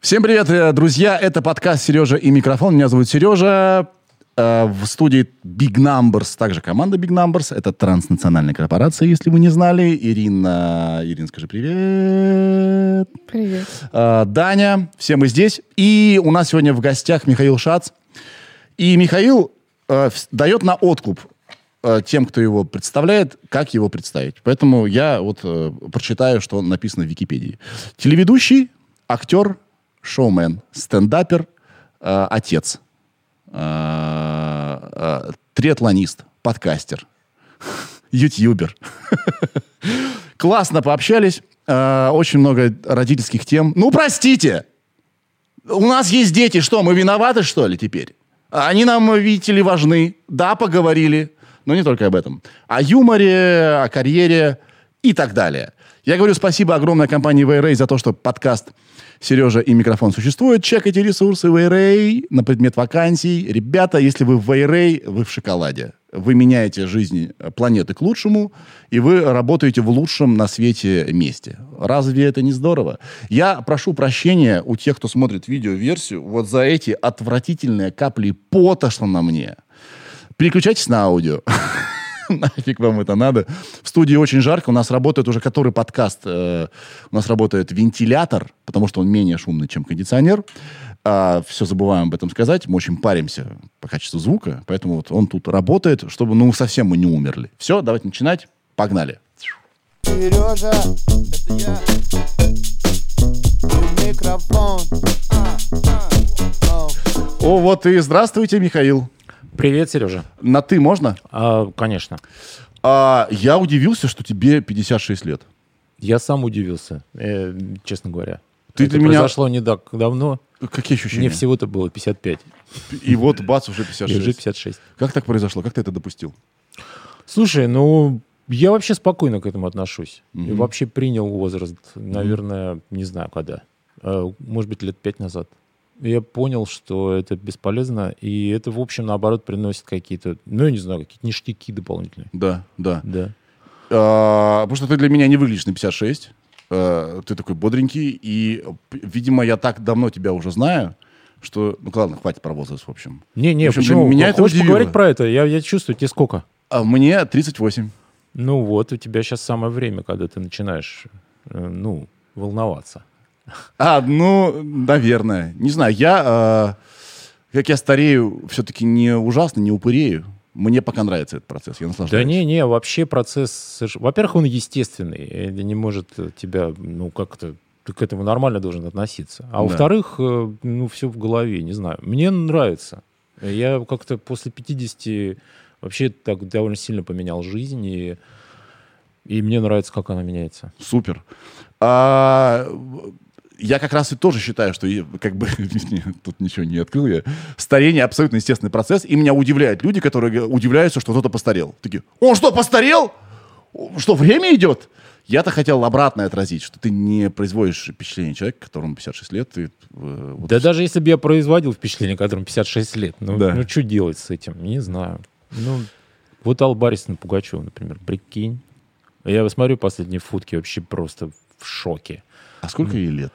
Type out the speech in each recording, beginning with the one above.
Всем привет, друзья! Это подкаст «Сережа и микрофон». Меня зовут Сережа. В студии Big Numbers, также команда Big Numbers. Это транснациональная корпорация, если вы не знали. Ирина, Ирина, скажи привет. Привет. Даня, все мы здесь. И у нас сегодня в гостях Михаил Шац. И Михаил дает на откуп тем, кто его представляет, как его представить. Поэтому я вот э, прочитаю, что написано в Википедии. Телеведущий, актер, шоумен, стендапер, э, отец, э, э, триатлонист, подкастер, ютубер. Классно пообщались. э, Очень много родительских тем. Ну, простите! У нас есть дети, что, мы виноваты, что ли, теперь? Они нам, видите ли, важны. Да, поговорили, но не только об этом. О юморе, о карьере и так далее. Я говорю спасибо огромной компании Вейрей за то, что подкаст «Сережа и микрофон» существует. Чекайте ресурсы Вейрей на предмет вакансий. Ребята, если вы в Вейрей, вы в шоколаде. Вы меняете жизнь э, планеты к лучшему, и вы работаете в лучшем на свете месте. Разве это не здорово? Я прошу прощения у тех, кто смотрит видеоверсию, вот за эти отвратительные капли пота, что на мне. Переключайтесь на аудио. Нафиг вам это надо. В студии очень жарко. У нас работает уже который подкаст. э, у нас работает вентилятор, потому что он менее шумный, чем кондиционер. все забываем об этом сказать. Мы очень паримся по качеству звука. Поэтому вот он тут работает, чтобы ну совсем мы не умерли. Все, давайте начинать. Погнали. Сережа, это я. Микрофон. А, а, о. О, вот и здравствуйте, Михаил. Привет, Сережа. На ты можно? А, конечно. А, я удивился, что тебе 56 лет. Я сам удивился, э, честно говоря. Ты Это для меня- произошло не так давно. Какие ощущения? Мне всего-то было 55. И вот бац, уже И 56. уже 56. Как так произошло? Как ты это допустил? Слушай, ну, я вообще спокойно к этому отношусь. И вообще принял возраст, наверное, не знаю когда. Э, Может быть, лет пять назад. Я понял, что это бесполезно, и это, в общем, наоборот, приносит какие-то, ну, я не знаю, какие-то ништяки дополнительные. Да, да. Да. А, потому что ты для меня не выглядишь на 56. А, ты такой бодренький. И, видимо, я так давно тебя уже знаю, что... Ну, ладно, хватит про возраст, в общем. Не-не, почему? меня это Хочешь удивило. поговорить про это? Я, я чувствую, тебе сколько? А мне 38. Ну вот, у тебя сейчас самое время, когда ты начинаешь, э, ну, волноваться. А, ну, наверное. Не знаю, я... а, как я старею, все-таки не ужасно, не упырею. Мне пока нравится этот процесс, я Да наслаждаюсь. не-не, вообще процесс... Во-первых, он естественный, и не может э, тебя, ну, как-то... Ты к этому нормально должен относиться. А Да. во-вторых, э, ну, все в голове, не знаю. Мне нравится. Я как-то после 50 вообще так довольно сильно поменял жизнь, и, и мне нравится, как она меняется. Супер. А, я как раз и тоже считаю, что я, как бы тут ничего не открыл я. Старение абсолютно естественный процесс, и меня удивляют люди, которые удивляются, что кто-то постарел. Такие, он что, постарел? Что, время идет? Я-то хотел обратное отразить, что ты не производишь впечатление человека, которому 56 лет. Ты, э, вот Да даже если бы я производил впечатление, которому 56 лет, ну, Да. ну что делать с этим? Не знаю. Ну, вот Алла Борисовна Пугачева, например, прикинь. Я смотрю последние фотки, вообще просто в шоке. А сколько ей лет?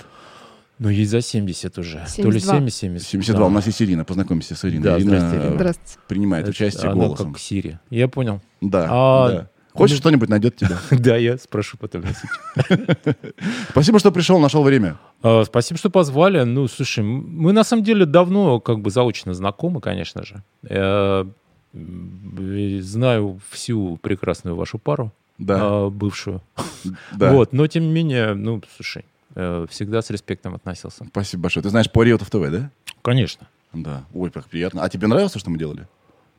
Ну, ей за 70 уже. То ли 72. 70, 70. 72. да. У нас есть Ирина. Познакомься с Ириной. Да, Ирина э, Здравствуйте. принимает Это участие она голосом. как Сири. Я понял. Да, А, да. Хочешь, ну- что-нибудь найдет тебя? Да, я спрошу потом. Спасибо, что пришел, нашел время. А, Спасибо, что позвали. Ну, слушай, мы на самом деле давно как бы заочно знакомы, конечно же. М, знаю всю прекрасную вашу пару, Да, а, бывшую. да. Вот, но тем не менее, ну, слушай, э, всегда с респектом относился. Спасибо большое. Ты знаешь по Риотов ТВ, да? Конечно. Да. Ой, как приятно. А тебе нравилось, что мы делали?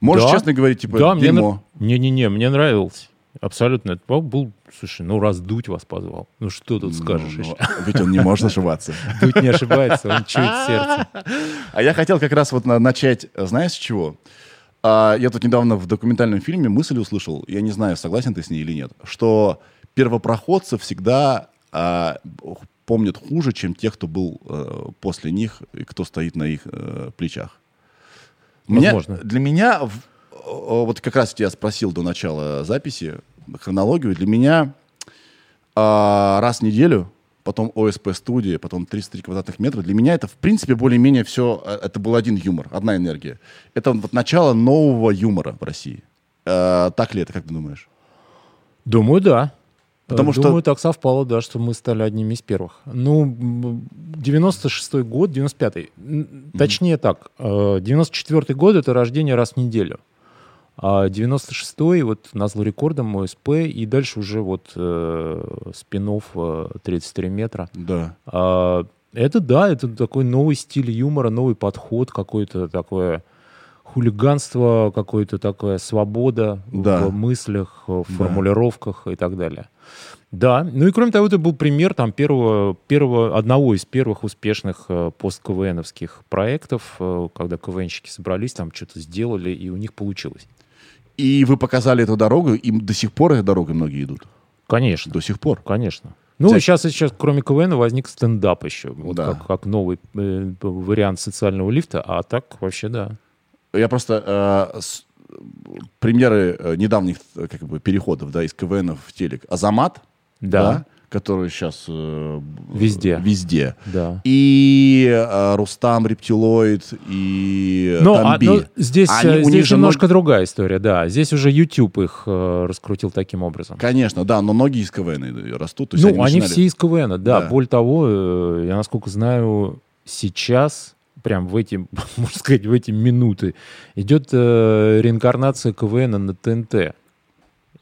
Можешь Да. честно говорить, типа, да, мне дерьмо. Не-не-не, мне нравилось. Абсолютно. Это был- был, слушай, ну раздуть вас позвал. Ну что тут скажешь? Ну, еще? ну, ведь он не может ошибаться. Дуть не ошибается, он чует сердце. А я хотел как раз вот на- начать, знаешь, с чего? А, я тут недавно в документальном фильме мысль услышал, я не знаю, согласен ты с ней или нет, что первопроходцы всегда а, помнят хуже, чем те, кто был э, после них и кто стоит на их э, плечах. Меня- Возможно. для меня, в- о, вот как раз я спросил до начала записи хронологию, для меня а, раз в неделю потом ОСП-студия, потом 33 квадратных метра. Для меня это, в принципе, более-менее все, э, это был один юмор, одна энергия. Это вот начало нового юмора в России. Э, так ли это, как ты думаешь? Думаю, да. Потому Э, что- Думаю, так совпало, да, что мы стали одними из первых. Ну, м, 96-й год, 95-й. М, Точнее так, э, 94-й год — это рождение раз в неделю. А 96-й вот на зло рекордом ОСП, и дальше уже вот э, спин 33 метра. Да. А, это да, это такой новый стиль юмора, новый подход, какое-то такое хулиганство, какое-то такая свобода Да. в мыслях, в формулировках и так далее. Да, ну и кроме того, это был пример там первого, первого одного из первых успешных э, пост-КВНовских проектов, э, когда КВНщики собрались, там что-то сделали, и у них получилось. И вы показали эту дорогу, и до сих пор этой дорогой многие идут. Конечно. До сих пор. Конечно. Ну, Взять- сейчас, сейчас, кроме КВН, возник стендап еще. Вот Да. как, как новый э, вариант социального лифта. А так вообще да. Я просто э, с- примеры э, недавних э, как бы переходов, да, из КВН в телек. Азамат, Да. который сейчас Везде. везде. Да. И э, Рустам Рептилоид и Ну, а, Тамби. ну, здесь, Они- э, у них здесь же немножко другая история, да. Здесь уже YouTube их э, раскрутил таким образом. Конечно, да, но многие из КВН растут. Ну, они, начинали- все из КВН, да. Да. Более того, э, я насколько знаю, сейчас, прям в эти, можно сказать, в эти минуты, идет э, реинкарнация КВН на ТНТ.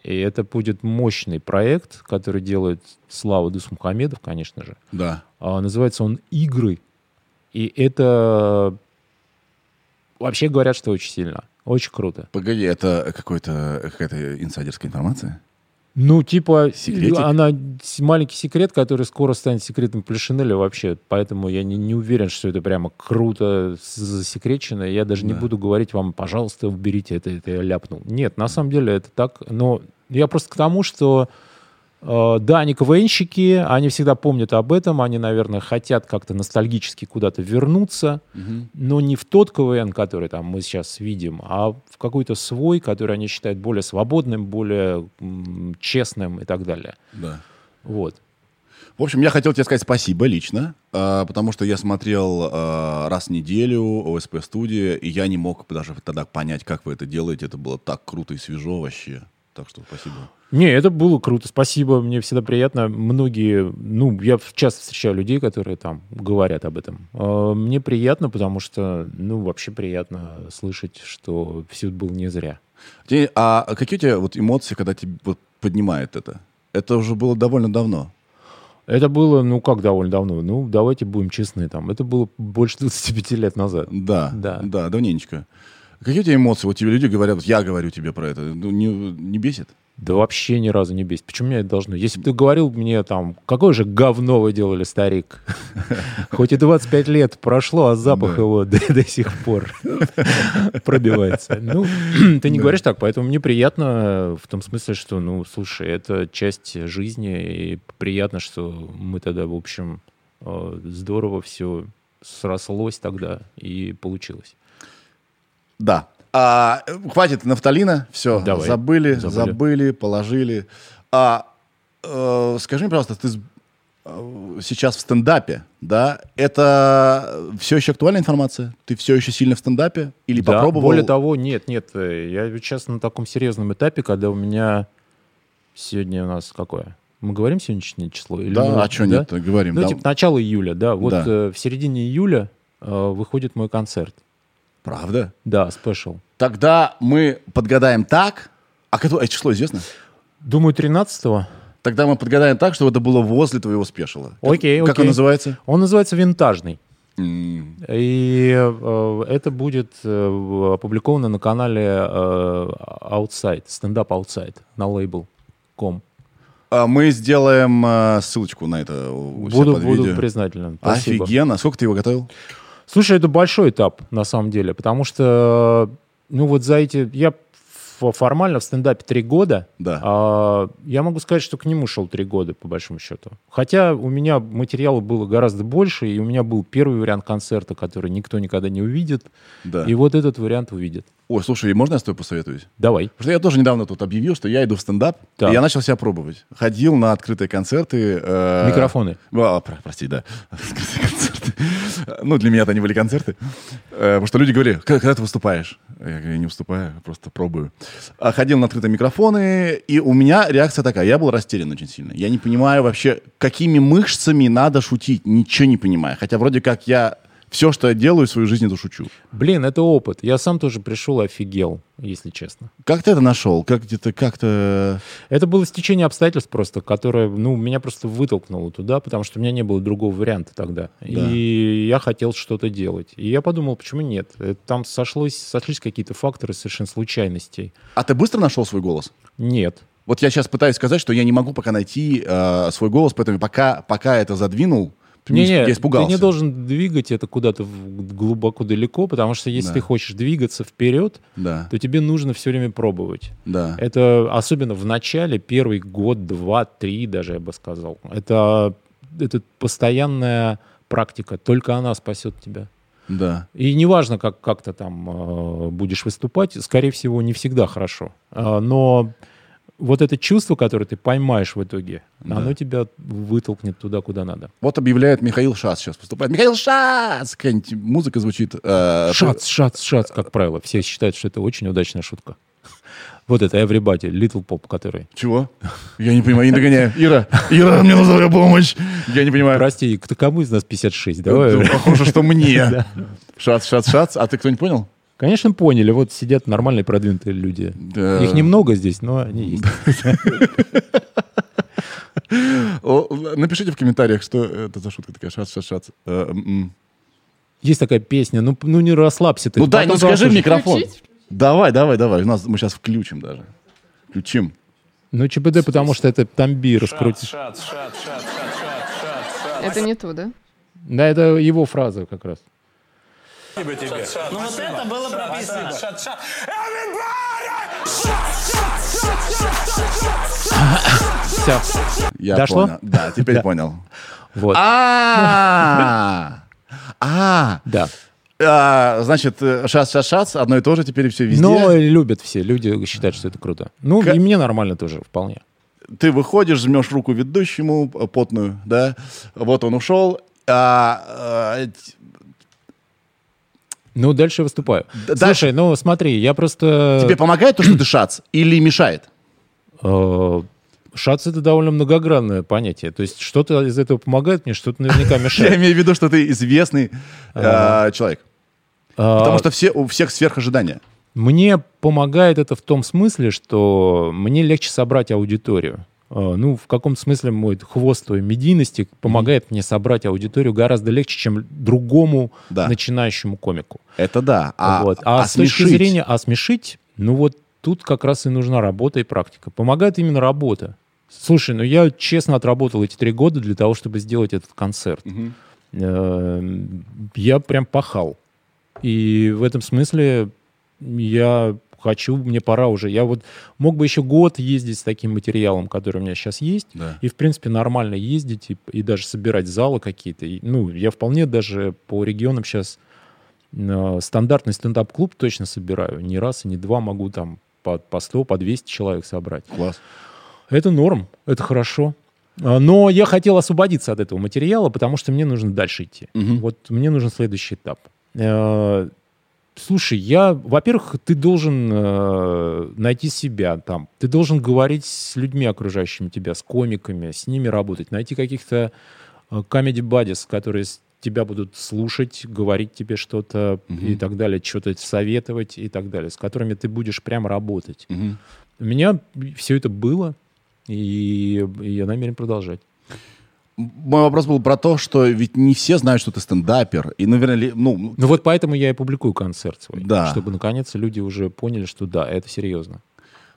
И это будет мощный проект, который делает Слава Дусмухамедов, конечно же. Да. А, называется он «Игры». И это... Вообще говорят, что очень сильно. Очень круто. Погоди, это какой-то, какая-то инсайдерская информация? Ну, типа, Секретик? она маленький секрет, который скоро станет секретом Полишинеля вообще. Поэтому я не, не уверен, что это прямо круто засекречено. Я даже не Да. буду говорить вам, пожалуйста, уберите это, это я ляпнул. Нет, на самом деле это так. Но я просто к тому, что да, они КВНщики, они всегда помнят об этом, они, наверное, хотят как-то ностальгически куда-то вернуться, но не в тот КВН, который там мы сейчас видим, а в какой-то свой, который они считают более свободным, более м, честным и так далее. Да. Вот. В общем, я хотел тебе сказать спасибо лично, а, потому что я смотрел а, раз в неделю ОСП студия, и я не мог даже тогда понять, как вы это делаете. Это было так круто и свежо вообще. Так что спасибо. Не, это было круто, спасибо, мне всегда приятно. Многие, ну, я часто встречаю людей, которые там говорят об этом. А, Мне приятно, потому что, ну, вообще приятно слышать, что все было не зря. А какие у тебя вот эмоции, когда тебя вот поднимает это? Это уже было довольно давно. Это было, ну, как довольно давно? Ну, давайте будем честны, там, это было больше 25 лет назад. Да, Да. да, давненечко. Какие у тебя эмоции? Вот тебе люди говорят, вот я говорю тебе про это. Ну, не, не бесит? Да вообще ни разу не бесит. Почему меня это должно? Если бы ты говорил мне там, какое же говно вы делали, старик. Хоть и 25 лет прошло, а запах его до, до сих пор пробивается. Ну, ты не говоришь так, поэтому мне приятно в том смысле, что, ну, слушай, это часть жизни, и приятно, что мы тогда, в общем, э, здорово все срослось тогда и получилось. Да. А, хватит нафталина. Все, Давай. забыли, Забыли. забыли, положили. А, э, скажи мне, пожалуйста, ты э, сейчас в стендапе, да? Это все еще актуальная информация? Ты все еще сильно в стендапе? Или Да, попробовал? более того, нет, нет, э, я сейчас на таком серьезном этапе, когда у меня сегодня у нас какое? Мы говорим сегодняшнее число? Или Да, мы- а что нет говорим. Ну, да. типа, начало июля, да. Вот Да. э, в середине июля э, выходит мой концерт. Правда? Да, спешл. Тогда мы подгадаем так. А какое число известно? Думаю, 13-го. Тогда мы подгадаем так, чтобы это было возле твоего спешила. Как- Окей, Как окей. он называется? Он называется «Винтажный». И э, это будет э, опубликовано на канале э, Outside, стендап Outside, на лейбл.com. а Мы сделаем э, ссылочку на это у Буду, буду признателен. Спасибо. Офигенно. Сколько ты его готовил? Слушай, это большой этап, на самом деле, потому что, ну вот за эти... Я формально в стендапе три года. Да. А, я могу сказать, что к нему шел три года, по большому счету. Хотя у меня материала было гораздо больше, и у меня был первый вариант концерта, который никто никогда не увидит. Да. И вот этот вариант увидит. Ой, слушай, можно я с тобой посоветуюсь? Давай. Потому что я тоже недавно тут объявил, что я иду в стендап, Так. и я начал себя пробовать. Ходил на открытые концерты. э, Микрофоны. а, про- прости, да. Открытые концерты. Ну, для меня это не были концерты. Э, Потому что люди говорили, «Когда- ты выступаешь? Я говорю, не выступаю, просто пробую. А Ходил на открытые микрофоны, и у меня реакция такая. Я был растерян очень сильно. Я не понимаю вообще, какими мышцами надо шутить. Ничего не понимаю. Хотя вроде как я все, что я делаю в своей жизни, это шучу. Блин, это опыт. Я сам тоже пришел и офигел, если честно. Как ты это нашел? Как где-то как-то... Это было стечение обстоятельств просто, которое, ну, меня просто вытолкнуло туда, потому что у меня не было другого варианта тогда. И я хотел что-то делать. И я подумал, почему нет? Э, Там сошлось, сошлись какие-то факторы совершенно случайностей. А ты быстро нашел свой голос? Нет. Вот я сейчас пытаюсь сказать, что я не могу пока найти э, свой голос, поэтому пока, пока это задвинул, Не, я не, испугался. ты не должен двигать это куда-то глубоко далеко, потому что если Да. ты хочешь двигаться вперед, Да, то тебе нужно все время пробовать. да. Это особенно в начале, первый год, два, три даже, я бы сказал. Это, это постоянная практика, только она спасет тебя. Да. И неважно, как, как ты там э, будешь выступать, скорее всего, не всегда хорошо. А, но вот это чувство, которое ты поймаешь в итоге, Да. оно тебя вытолкнет туда, куда надо. Вот объявляет Михаил Шац сейчас выступает. Михаил Шац! Какая-нибудь музыка звучит. э, Шац, шац, шац, как правило. Все считают, что это очень удачная шутка. Вот это Everybody, Little Pop, который. Чего? Я не понимаю, я не догоняю. Ира, Ира, мне нужна помощь. Я не понимаю. Прости, кто кому из нас 56? Давай. Похоже, что мне. Шац, шац, шац. А ты кто-нибудь понял? Конечно, поняли. Вот сидят нормальные продвинутые люди. Да. Их немного здесь, но они есть. Напишите в комментариях, что это за шутка такая. Шац, шац, шац. Э. Есть такая песня. Ну, ну не расслабься ты. Ну дай, ну скажи в микрофон. Давай, давай, давай. У нас мы сейчас включим даже. Включим. Ну чбд, потому что это тамби раскрутит. Это не то, да? Да, это его фраза как раз. Ну вот это было прописано. Все. Я Дошло? понял. Да, теперь понял. Вот. А, а, Да. а, значит, шац, шац, шац, одно и то же теперь все везде. Но любят все. Люди считают, что это круто. Ну, и мне нормально тоже, вполне. Ты выходишь, жмешь руку ведущему, э, потную, да, вот он ушел, а, э, Ну, дальше я выступаю. Д- Слушай, ну смотри, я просто... тебе помогает то, что ты шац, или мешает? Э, Шац — это довольно многогранное понятие. То есть что-то из этого помогает мне, что-то наверняка Я мешает. имею в виду, что ты известный э, человек. А, Потому что все, у всех сверхожидания. Мне помогает это в том смысле, что мне легче собрать аудиторию. Э, Ну, в каком смысле мой хвост твоей медийности помогает мне собрать аудиторию гораздо легче, чем другому Да. начинающему комику. Это да. А, вот. а, а с точки смешить? зрения а смешить, ну вот тут как раз и нужна работа и практика. Помогает именно работа. Слушай, ну я честно отработал эти три года для того, чтобы сделать этот концерт. Э, Я прям пахал. И в этом смысле я хочу, мне пора уже. Я вот мог бы еще год ездить с таким материалом, который у меня сейчас есть, Да. и, в принципе, нормально ездить и, и даже собирать залы какие-то. И, ну, я вполне даже по регионам сейчас стандартный стендап-клуб точно собираю. Не раз и не два могу там по, по 100, по 200 человек собрать. Класс. Это норм, это хорошо. А, Но я хотел освободиться от этого материала, потому что мне нужно дальше идти. Мгм. Вот мне нужен следующий этап. Слушай, я, во-первых, ты должен э, найти себя там. Ты должен говорить с людьми, окружающими тебя, с комиками, с ними работать, найти каких-то э, comedy buddies, которые тебя будут слушать, говорить тебе что-то и так далее, что-то советовать и так далее, с которыми ты будешь прямо работать. Мгм. У меня все это было, и я намерен продолжать. Мой вопрос был про то, что ведь не все знают, что ты стендапер. И, наверное, ну, Ну вот поэтому я и публикую концерт свой, Да. чтобы наконец люди уже поняли, что да, это серьезно.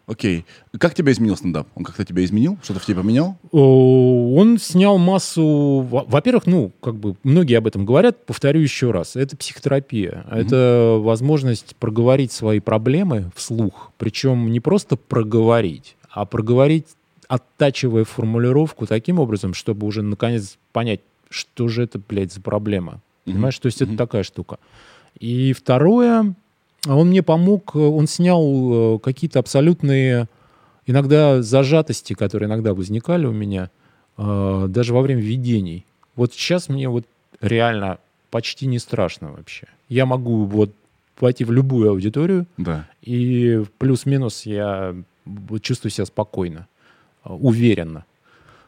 Окей. Как тебя изменил стендап? Он как-то тебя изменил? Что-то в тебе поменял? Он снял массу... во- Во-первых, ну, как бы многие об этом говорят, повторю еще раз. Это психотерапия. Это возможность проговорить свои проблемы вслух. Причем не просто проговорить, а проговорить, оттачивая формулировку таким образом, чтобы уже наконец понять, что же это, блядь, за проблема. Понимаешь? То есть это такая штука. И второе, он мне помог, э, он снял э, какие-то абсолютные иногда зажатости, которые иногда возникали у меня, э, даже во время видений. Вот сейчас мне вот реально почти не страшно вообще. Я могу вот пойти в любую аудиторию, Да. и плюс-минус я чувствую себя спокойно, уверенно.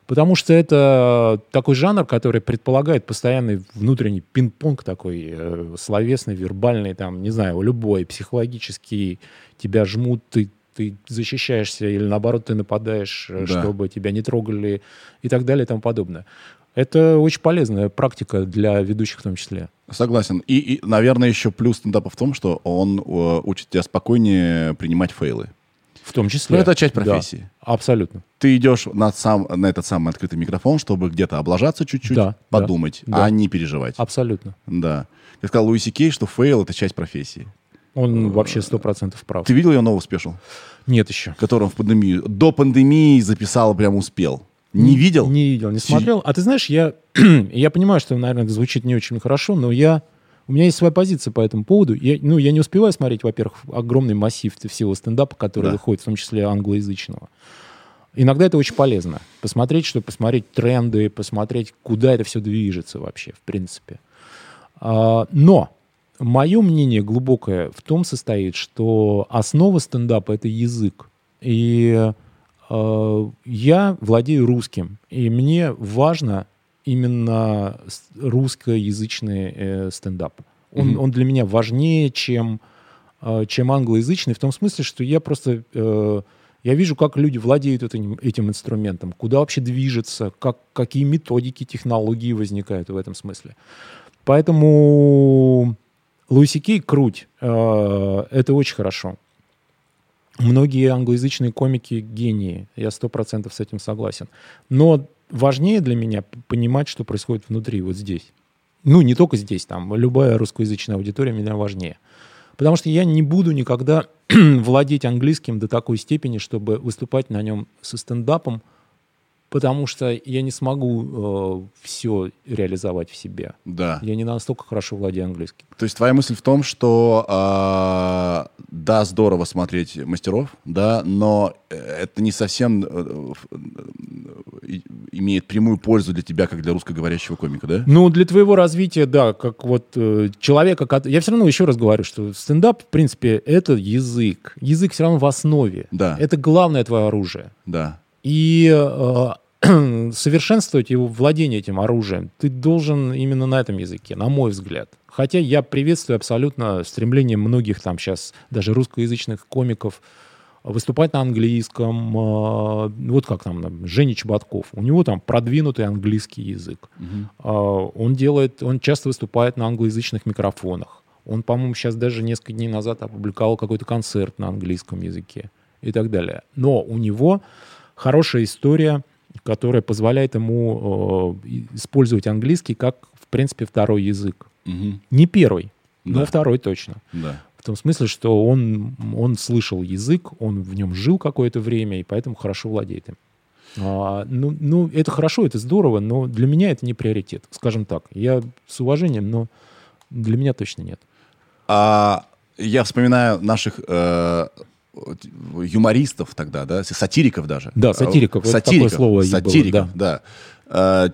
Потому что это такой жанр, который предполагает постоянный внутренний пинг-понг такой, э, словесный, вербальный, там, не знаю, любой, психологический. Тебя жмут, ты, ты защищаешься или наоборот ты нападаешь, э, Да. чтобы тебя не трогали и так далее и тому подобное. Это очень полезная практика для ведущих в том числе. Согласен. И, и, наверное, еще плюс стендапа в том, что он э, учит тебя спокойнее принимать фейлы. В том числе. Ну, это часть Да, профессии. абсолютно. Ты идешь на, сам, на этот самый открытый микрофон, чтобы где-то облажаться чуть-чуть, Да, подумать, да, да. а не переживать. Абсолютно. Да. Как сказал Луи Си Кей, что fail — это часть профессии. Он вообще сто процентов прав. Ты видел его новый special, Нет еще. который он в пандемию, до пандемии записал, прям успел? Не видел? Не видел, не смотрел. А ты знаешь, я, я понимаю, что, наверное, это звучит не очень хорошо, но я, у меня есть своя позиция по этому поводу. Я, ну, я не успеваю смотреть, во-первых, огромный массив всего стендапа, который Да. выходит, в том числе англоязычного. Иногда это очень полезно. Посмотреть, чтобы посмотреть тренды, посмотреть, куда это все движется вообще, в принципе. А, но мое мнение глубокое в том состоит, что основа стендапа — это язык. И э, я владею русским, и мне важно именно русскоязычный э, стендап. Он, он для меня важнее, чем, э, чем англоязычный, в том смысле, что я просто... э, я вижу, как люди владеют этим, этим инструментом, куда вообще движется, как, какие методики, технологии возникают в этом смысле. Поэтому Луиси Кей круть. Э, Это очень хорошо. Многие англоязычные комики гении. Я сто процентов с этим согласен. Но важнее для меня понимать, что происходит внутри, вот здесь. Ну, не только здесь, там, любая русскоязычная аудитория меня важнее. Потому что я не буду никогда владеть английским до такой степени, чтобы выступать на нем со стендапом, потому что я не смогу все реализовать в себе. Да. Я не настолько хорошо владею английским. То есть твоя мысль в том, что а, да, здорово смотреть мастеров, да, но э, это не совсем э, э, имеет прямую пользу для тебя, как для русскоговорящего комика, да? Ну, для твоего развития, да, как вот э, человека... кот- Я все равно еще раз говорю, что стендап, в принципе, это язык. Язык все равно в основе. Да. Это главное твое оружие. Да. И э, совершенствовать его владение этим оружием ты должен именно на этом языке, на мой взгляд. Хотя я приветствую абсолютно стремление многих там сейчас, даже русскоязычных комиков, выступать на английском. э, Вот как там, Женя Чеботков. У него там продвинутый английский язык. Э, Он делает, он часто выступает на англоязычных микрофонах. Он, по-моему, сейчас даже несколько дней назад опубликовал какой-то концерт на английском языке и так далее. Но у него хорошая история, которая позволяет ему э, использовать английский как, в принципе, второй язык. Мгм. Не первый, но Да. второй точно. Да. В том смысле, что он, он слышал язык, он в нем жил какое-то время, и поэтому хорошо владеет им. А, ну, ну, это хорошо, это здорово, но для меня это не приоритет, скажем так. Я с уважением, но для меня точно нет. А я вспоминаю наших э, юмористов тогда, да, сатириков даже. Да, сатириков. Вот Сатириков, такое слово и было, сатириков, да. Э,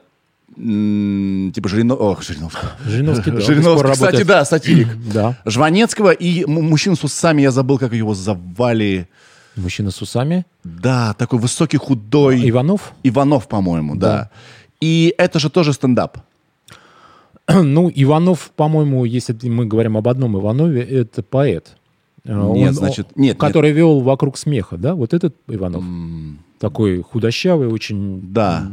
м, типа Жирино... Ох, Жириновского. Жириновский, да, Жириновский, кстати, работает. да, сатирик. Да. Жванецкого и м- мужчину с усами, я забыл, как его звали. Мужчина с усами. Да, такой высокий, худой. Иванов? Иванов, по-моему, да. Да. И это же тоже стендап. Ну, Иванов, по-моему, если мы говорим об одном Иванове, это поэт. Э, Нет, значит, нет, нет. Который вел «Вокруг смеха», да? Вот этот Иванов. Такой худощавый, очень... Да.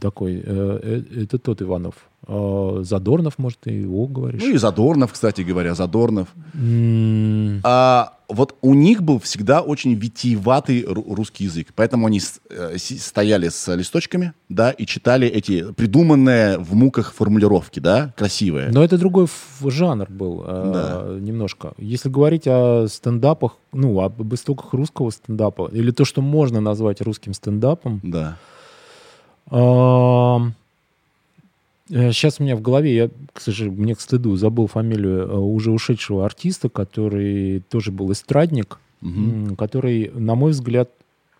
Такой, э, э, это тот Иванов. Э, Задорнов, может, ты его говоришь. Ну и Задорнов, кстати говоря, Задорнов. М, А, вот у них был всегда очень витиеватый ру- русский язык. Поэтому они э, стояли с листочками, да, и читали эти придуманные в муках формулировки, да, красивые. Но это другой жанр был э, немножко. Если говорить о стендапах, ну, об истоках русского стендапа, или то, что можно назвать русским стендапом, Да. Сейчас у меня в голове, я, к сожалению, мне к стыду, забыл фамилию э, уже ушедшего артиста, который тоже был эстрадник, м, который, на мой взгляд,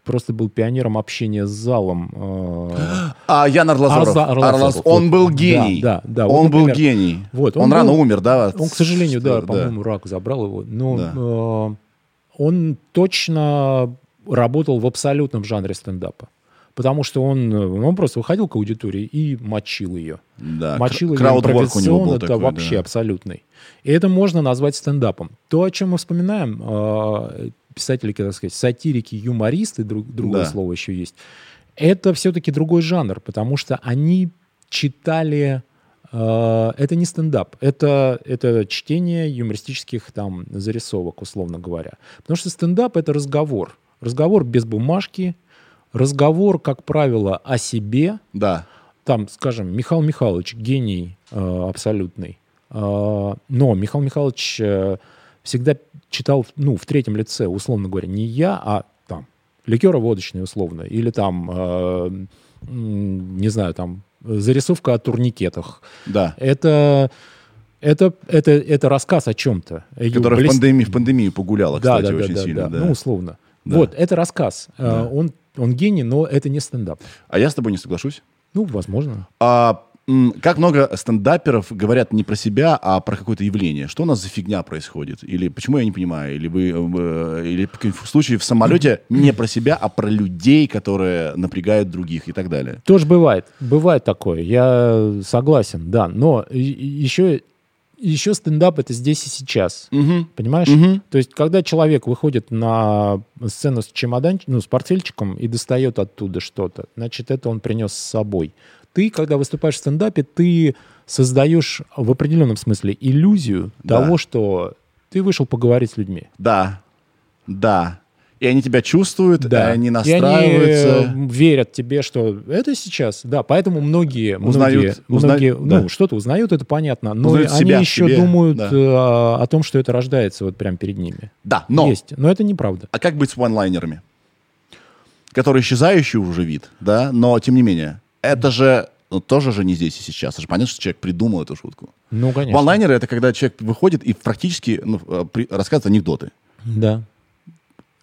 просто был пионером общения с залом. э, А Ян Арлазоров. Арза- Арлазоров, Арлаз- Он вот. был Да, гений. да, да, вот, Он был например. гений. Вот, он он рано был- умер, да? Он, к сожалению, да, Что- по-моему, рак забрал его. Но Да. э, он точно работал в абсолютном жанре стендапа. Потому что он, э, он просто выходил к аудитории и мочил ее. Да, мочил кра- ее был это такой, вообще да. абсолютный. И это можно назвать стендапом. То, о чем мы вспоминаем, э, писатели, так сказать, сатирики, юмористы, друг- другое Да. слово еще есть, это все-таки другой жанр, потому что они читали... э, это не стендап, это, это чтение юмористических там зарисовок, условно говоря. Потому что стендап — это разговор. Разговор без бумажки, разговор, как правило, о себе, Да. там, скажем, Михаил Михайлович гений э, абсолютный, Э, но Михаил Михайлович э, всегда читал, ну, в третьем лице, условно говоря, не я, а там ликеро-водочный, условно, или там, э, не знаю, там зарисовка о турникетах. Да. Это это, это, это рассказ о чем-то. Которая в, пандемии, в пандемию погуляла, да, кстати, да, да, очень да, сильно. да. да. Ну, условно. Да. Вот, это рассказ. Э, Да. Он, он гений, но это не стендап. А я с тобой не соглашусь. Ну, возможно. А, как много стендаперов говорят не про себя, а про какое-то явление. Что у нас за фигня происходит? Или почему я не понимаю? Или вы, э, или в случае в самолете не про себя, а про людей, которые напрягают других и так далее. Тоже бывает. Бывает такое. Я согласен, да. Но еще, еще стендап это здесь и сейчас. Понимаешь? Мгм. То есть, когда человек выходит на сцену с чемоданчиком, ну, с портфельчиком и достает оттуда что-то, значит, это он принес с собой. Ты, когда выступаешь в стендапе, ты создаешь в определенном смысле иллюзию Да. того, что ты вышел поговорить с людьми. Да, да. И они тебя чувствуют, Да. и они И настраиваются. они, э, верят тебе, что это сейчас. Да, поэтому многие, Узнают, многие, узна- многие, да. ну, что-то узнают, это понятно, но Узнают они себя еще себе, думают да. э, о том, что это рождается вот прямо перед ними. Да, но Есть, но это неправда. А как быть с ванлайнерами? Который исчезающий уже вид, да, но тем не менее. Это же ну, тоже же не здесь и сейчас. Это же понятно, что человек придумал эту шутку. Ну, конечно. Ванлайнеры — это когда человек выходит и практически ну, э, при- рассказывает анекдоты. Да.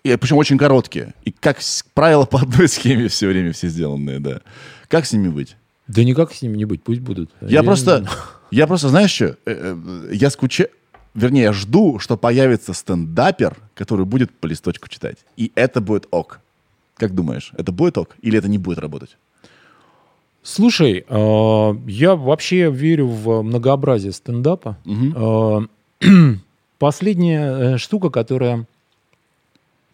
И, причем очень короткие. И, как правило, по одной схеме все время все сделанные, да. Как с ними быть? Да никак с ними не быть, пусть будут. Я просто, я просто, знаешь что, Э, э, я скучаю, вернее, я жду, что появится стендапер, который будет по листочку читать. И это будет ок. Как думаешь, это будет ок? Или это не будет работать? Слушай, э, я вообще верю в многообразие стендапа. Э, Последняя э, штука, которая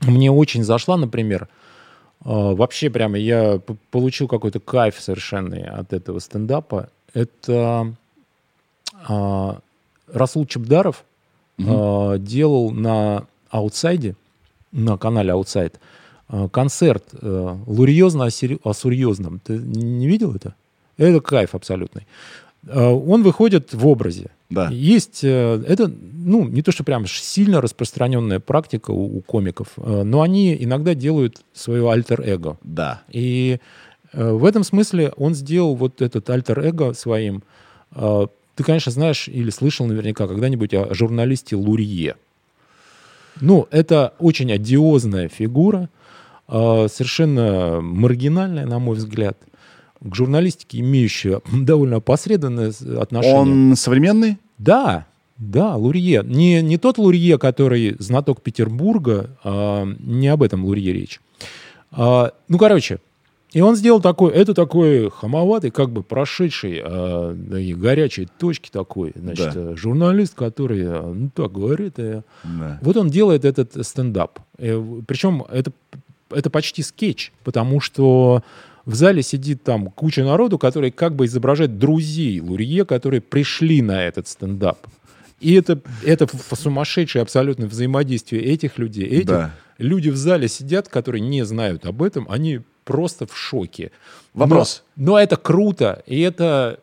мне очень зашла, например, э, вообще прямо я получил какой-то кайф совершенный от этого стендапа. Это а, Расул Чебдаров э, делал на аутсайде, на канале Outside, э, концерт э, лурьезно о, сери- о серьезном. Ты не видел это? Это кайф абсолютный. Э, Он выходит в образе. Да. Есть, э, это, ну, не то, что прям сильно распространенная практика у, у комиков, э, но они иногда делают свое альтер-эго. Да. И в этом смысле он сделал вот этот альтер-эго своим. Ты, конечно, знаешь или слышал наверняка когда-нибудь о журналисте Лурье. Ну, это очень одиозная фигура, совершенно маргинальная, на мой взгляд, к журналистике имеющая довольно опосредованное отношение. Он современный? Да, да, Лурье. Не, не тот Лурье, который знаток Петербурга, а, не об этом Лурье речь. А, ну, короче, и он сделал такой, это такой хамоватый, как бы прошедший а, такие горячие точки такой, значит, Да. э, журналист, который, а, ну, так говорит. э. Да. Вот он делает этот стендап. Э, в- Причем это, это почти скетч, потому что В зале сидит там куча народу, которые как бы изображают друзей Лурье, которые пришли на этот стендап. И это, это сумасшедшее абсолютно взаимодействие этих людей. Эти Да. люди в зале сидят, которые не знают об этом, они просто в шоке. Вопрос. Но, но это круто, и это,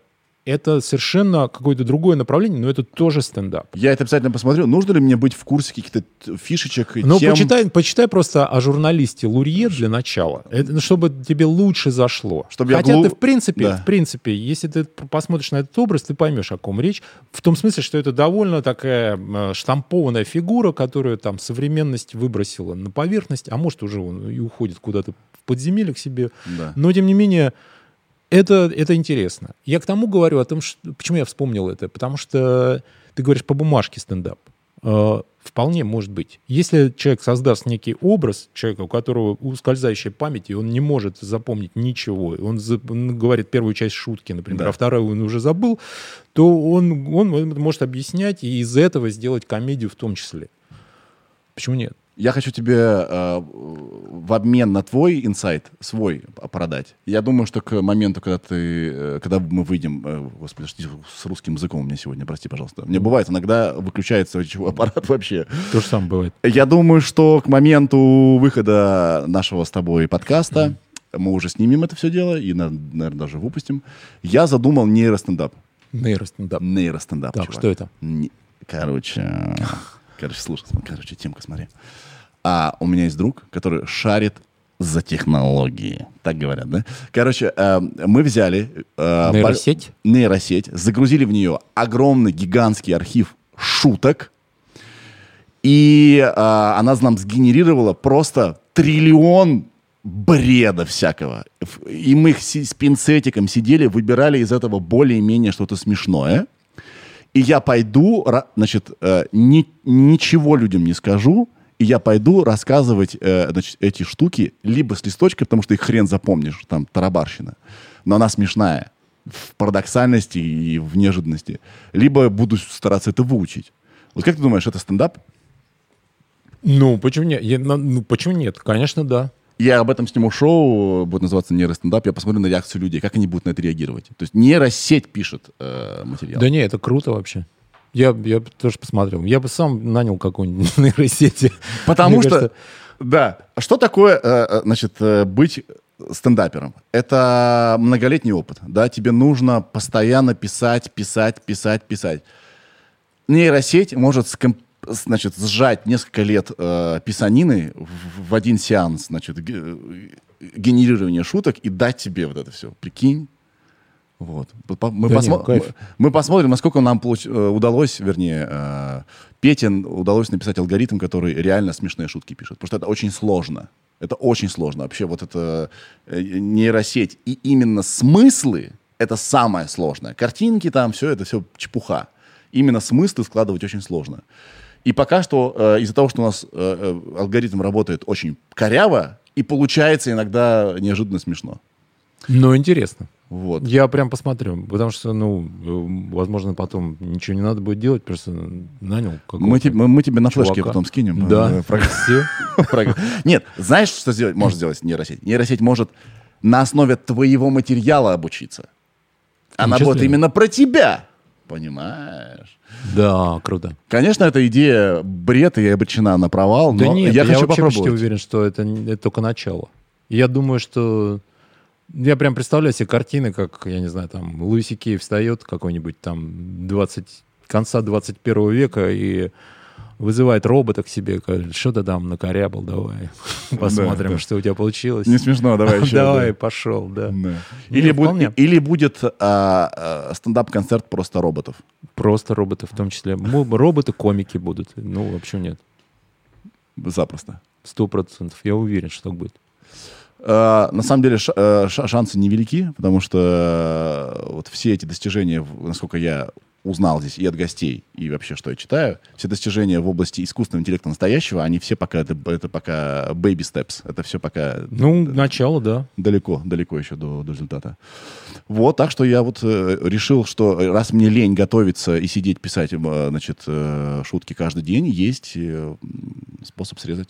это совершенно какое-то другое направление, но это тоже стендап. Я это обязательно посмотрю. Нужно ли мне быть в курсе каких-то фишечек и Ну, тем? почитай, почитай просто о журналисте Лурье для начала, Это, ну, чтобы тебе лучше зашло. Чтобы я Хотя глу- ты, в принципе, Да. в принципе, если ты посмотришь на этот образ, ты поймешь, о ком речь. В том смысле, что это довольно такая э, штампованная фигура, которую там современность выбросила на поверхность, а может уже он и уходит куда-то в подземелье к себе. Да. Но, тем не менее, это, это интересно. Я к тому говорю о том, что... Почему я вспомнил это? Потому что ты говоришь по бумажке стендап. Э, Вполне может быть. Если человек создаст некий образ человека, у которого ускользающая память, и он не может запомнить ничего, он, за- он говорит первую часть шутки, например, Да. а вторую он уже забыл, то он, он может объяснять и из этого сделать комедию в том числе. Почему нет? Я хочу тебе э, в обмен на твой инсайт свой п- продать. Я думаю, что к моменту, когда ты, э, когда мы выйдем, э, господи, с русским языком у меня сегодня, прости, пожалуйста. Мне бывает иногда выключается аппарат вообще. То же самое бывает. Я думаю, что к моменту выхода нашего с тобой подкаста мы уже снимем это все дело и, наверное, даже выпустим. Я задумал нейростендап. Нейростендап. Нейростендап. Так, чувак. что это? Короче, короче, слушай, короче, темка, смотри. А у меня есть друг, который шарит за технологии. Так говорят, да? Короче, э, мы взяли... э, Нейросеть? бо- Нейросеть. Загрузили в нее огромный гигантский архив шуток. И э, она нам сгенерировала просто триллион бреда всякого. И мы их с пинцетиком сидели, выбирали из этого более-менее что-то смешное. И я пойду, значит, э, ни- ничего людям не скажу, и я пойду рассказывать э, значит, эти штуки либо с листочка, потому что их хрен запомнишь, там тарабарщина, но она смешная в парадоксальности и в неожиданности, либо буду стараться это выучить. Вот как ты думаешь, это стендап? Ну, почему нет? Я- ну, почему нет? Конечно, да. Я об этом сниму шоу, будет называться нейростендап, я посмотрю на реакцию людей, как они будут на это реагировать. То есть нейросеть пишет э, материал. Да не, это круто вообще. Я, я тоже посмотрел. Я бы сам нанял какую-нибудь нейросети. Потому Мне что, кажется, да, что такое, э, э, значит, э, быть стендапером? Это многолетний опыт, да, тебе нужно постоянно писать, писать, писать, писать. Нейросеть может ском- значит, сжать несколько лет э, писанины в, в один сеанс, значит, ге- генерирования шуток и дать тебе вот это все. Прикинь? Вот. Мы, Да посмо- не, кайф. мы- посмотрим, насколько нам получ- э, удалось, вернее, э, Петин удалось написать алгоритм, который реально смешные шутки пишет. Потому что это очень сложно. Это очень сложно. Вообще вот это э, нейросеть. И именно смыслы — это самое сложное. Картинки там, все это все чепуха. Именно смыслы складывать очень сложно. И пока что э, из-за того, что у нас э, алгоритм работает очень коряво, и получается иногда неожиданно смешно. Ну, интересно. Вот. Я прям посмотрю, потому что, ну, э, возможно, потом ничего не надо будет делать, просто нанял Мы, тебе- мы, мы тебе на флешке чувака. потом скинем. Да, э, все. программу. Нет, знаешь, что сделать, может сделать нейросеть? Нейросеть может на основе твоего материала обучиться. Она будет именно про тебя. Понимаешь? Да, круто. Конечно, эта идея бред и обречена на провал, Да но нет, я хочу вообще почти уверен, что это, это только начало. Я думаю, что... Я прям представляю себе картины, как, я не знаю, там, Луиси Кей встает какой-нибудь там 20, конца 21 века и вызывает робота к себе, говорит, что ты там накорябал, давай, посмотрим, да. что у тебя получилось. Не смешно, давай еще. Давай, да. пошел, да. Да. Не, Или, будет, вполне. или будет а, а, стендап-концерт просто роботов. Просто роботы в том числе. Роботы-комики будут. Ну, вообще нет. Запросто. Сто процентов. Я уверен, что так будет. А, на самом деле э, ша- шансы невелики, потому что э, вот все эти достижения, насколько я узнал здесь и от гостей, и вообще, что я читаю, все достижения в области искусственного интеллекта настоящего, они все пока, это, это пока baby steps, это все пока Ну, начало, да. далеко, далеко еще до, до результата. Вот, так что я вот э, решил, что раз мне лень готовиться и сидеть писать, э, значит, э, шутки каждый день, есть э, способ срезать.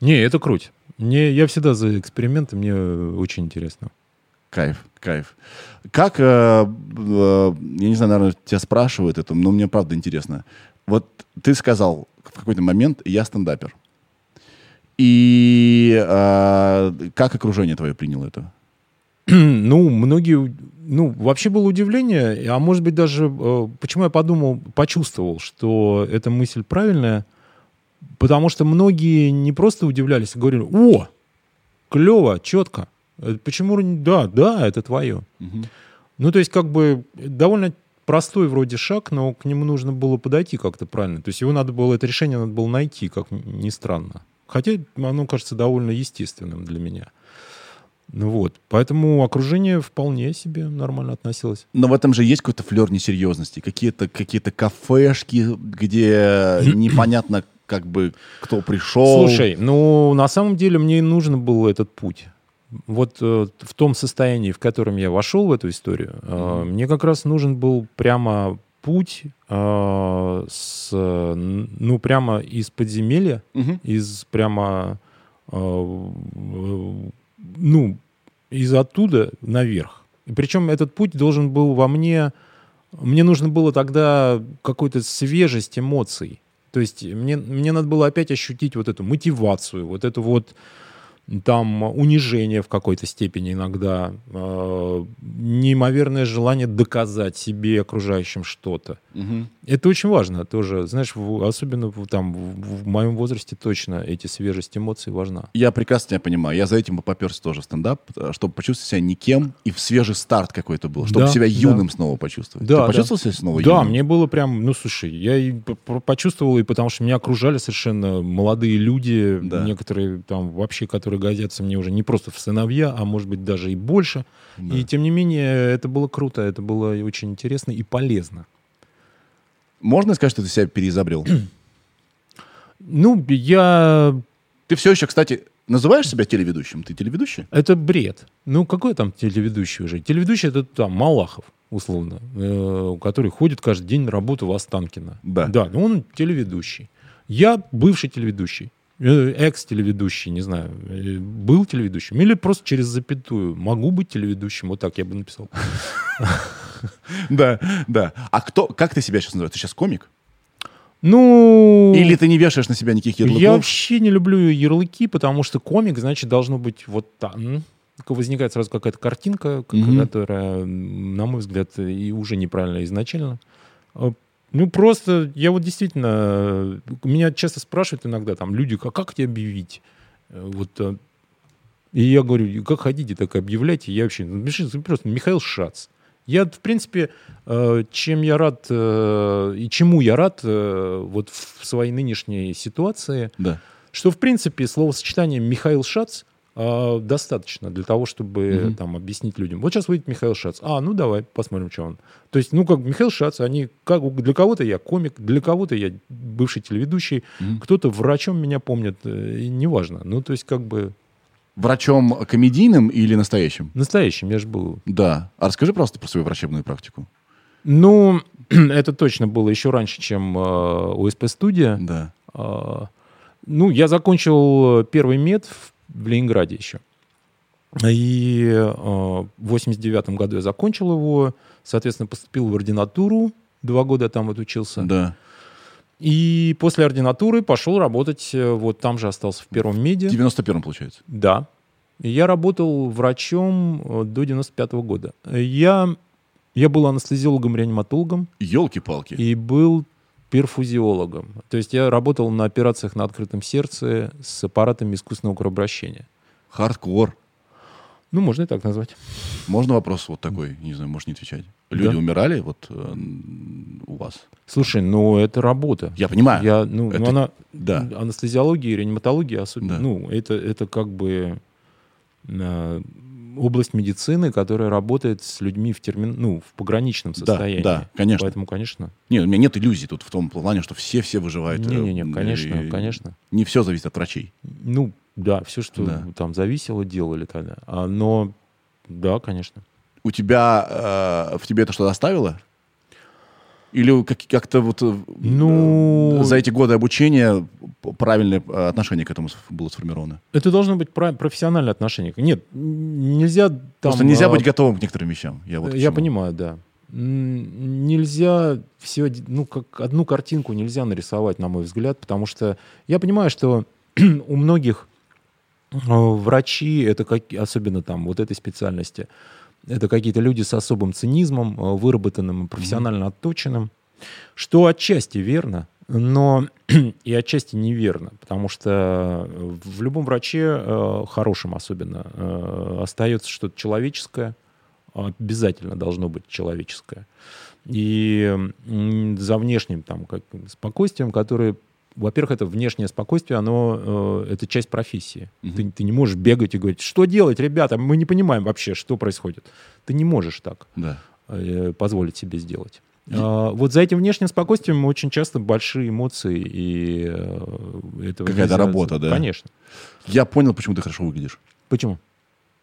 Не, это круть. Мне, я всегда за эксперименты, мне очень интересно. Кайф, кайф. Как, э, э, я не знаю, наверное, тебя спрашивают это, но мне правда интересно. Вот ты сказал в какой-то момент, я стендапер. И э, как окружение твое приняло это? Ну, многие... Ну, вообще было удивление, а может быть даже... э, Почему я подумал, почувствовал, что эта мысль правильная? Потому что многие не просто удивлялись, а говорили, о, клево, четко. Э, Почему... Да, да, это твое. Ну, то есть, как бы, довольно простой вроде шаг, но к нему нужно было подойти как-то правильно. То есть его надо было, это решение надо было найти, как ни странно. Хотя оно кажется довольно естественным для меня. Ну вот, поэтому окружение вполне себе нормально относилось. Но в этом же есть какой-то флер несерьезности, какие-то какие кафешки, где непонятно, как бы, кто пришел. Слушай, ну, на самом деле мне и нужен был этот путь. Вот э, в том состоянии, в котором я вошел в эту историю, э, мне как раз нужен был прямо путь э, с, ну, прямо из подземелья, Мгм. из прямо, э, ну, из оттуда наверх. И причем этот путь должен был во мне, мне нужно было тогда какой-то свежесть эмоций. То есть мне, мне надо было опять ощутить вот эту мотивацию, вот эту вот там унижение в какой-то степени иногда, э, неимоверное желание доказать себе и окружающим что-то. Мгм. Это очень важно тоже, знаешь, в- особенно в, там в, в моем возрасте точно эти свежесть эмоций важна. Я прекрасно тебя понимаю. Я за этим бы поперся тоже в стендап, э, чтобы почувствовать себя никем и в свежий старт какой-то был, чтобы Да, себя да. юным снова почувствовать. Да, Ты да. почувствовал себя снова Да, юным? мне было прям, ну слушай, я и почувствовал, и потому что меня окружали совершенно молодые люди, Да. некоторые там вообще, которые годятся мне уже не просто в сыновья, а может быть даже и больше. И тем не менее, это было круто, это было очень интересно и полезно. Можно сказать, что ты себя переизобрел? Ну, я... ты все еще, кстати, называешь себя телеведущим? Ты телеведущий? Это бред. Ну, какой там телеведущий уже? Телеведущий это там Малахов, условно, э, который ходит каждый день на работу в Останкино. Да. Да, ну он телеведущий. Я бывший телеведущий. Э, Экс-телеведущий, не знаю, э, был телеведущим или просто через запятую. Могу быть телеведущим, вот так я бы написал. Да, да. А кто, как ты себя сейчас называешь? Ты сейчас комик? Ну, Или ты не вешаешь на себя никаких ярлыков? я вообще не люблю ярлыки, потому что комик, значит, должно быть вот там. Возникает сразу какая-то картинка, которая, на мой взгляд, и уже неправильно изначально. Ну, просто я вот действительно... э, Меня часто спрашивают иногда там люди, а как тебя объявить? Э, Вот, э, и я говорю, как хотите, так и объявляйте. Я вообще, ну, пишите просто Михаил Шац. Я, в принципе, чем я рад и чему я рад вот в своей нынешней ситуации, Да. что, в принципе, словосочетание «Михаил Шац» достаточно для того, чтобы Мгм. там объяснить людям. Вот сейчас выйдет Михаил Шац. А, ну давай, посмотрим, что он. То есть, ну, как Михаил Шац, они, как, для кого-то я комик, для кого-то я бывший телеведущий, Мгм. кто-то врачом меня помнит, э, и неважно. Ну, то есть, как бы Врачом комедийным или настоящим? настоящим я же был. Да. А расскажи просто про свою врачебную практику. Ну, это точно было еще раньше, чем э, ОСП-студия. Да. А, Ну, я закончил первый мед в в Ленинграде еще. И э, в 89 году я закончил его, соответственно, поступил в ординатуру, два года там отучился. Да. И после ординатуры пошел работать, э, вот там же остался в первом В меди. 91-м, получается. Да. Я работал врачом э, до 95 года. Я, я был анестезиологом-реаниматологом Елки-палки. и был перфузиологом. То есть я работал на операциях на открытом сердце с аппаратами искусственного кровообращения. Хардкор. Ну, можно и так назвать. Можно вопрос вот такой? Не знаю, можешь не отвечать. Люди Да. умирали вот э, у вас? Слушай, ну это работа. Я понимаю. Я, ну, ну, Это- она, да. анестезиология, реаниматология, особенно, Да. ну, это, это как бы э, область медицины, которая работает с людьми в термин, ну, в пограничном Да, состоянии. да, конечно. Поэтому, конечно. Нет, у меня нет иллюзий тут в том плане, что все-все выживают. э, Не-не-не, конечно, и конечно. Не все зависит от врачей. Ну, да, все, что Да. там зависело, делали тогда. А, но, да, конечно. У тебя, э, в тебе это что-то оставило? Или как- как-то вот э, Ну- за эти годы обучения правильное э, отношение к этому было сформировано? Это должно быть про- профессиональное отношение. Нет, нельзя там... Просто нельзя а, быть готовым к некоторым вещам. Я, вот Я понимаю, да. Нельзя все, ну, как одну картинку нельзя нарисовать, на мой взгляд, потому что я понимаю, что у многих э, врачи, это как, особенно там вот этой специальности, это какие-то люди с особым цинизмом, э, выработанным, и профессионально отточенным, что отчасти верно, но и отчасти неверно, потому что в любом враче, э, хорошем особенно, э, остается что-то человеческое, обязательно должно быть человеческое. И за внешним там, как, спокойствием, которое, во-первых, это внешнее спокойствие, оно, э, это часть профессии. Ты, ты не можешь бегать и говорить, что делать, ребята, мы не понимаем вообще, что происходит. Ты не можешь так Да. э, позволить себе сделать. А, вот за этим внешним спокойствием очень часто большие эмоции и э, этого Какая-то работа, да? Конечно. Я понял, почему ты хорошо выглядишь. Почему?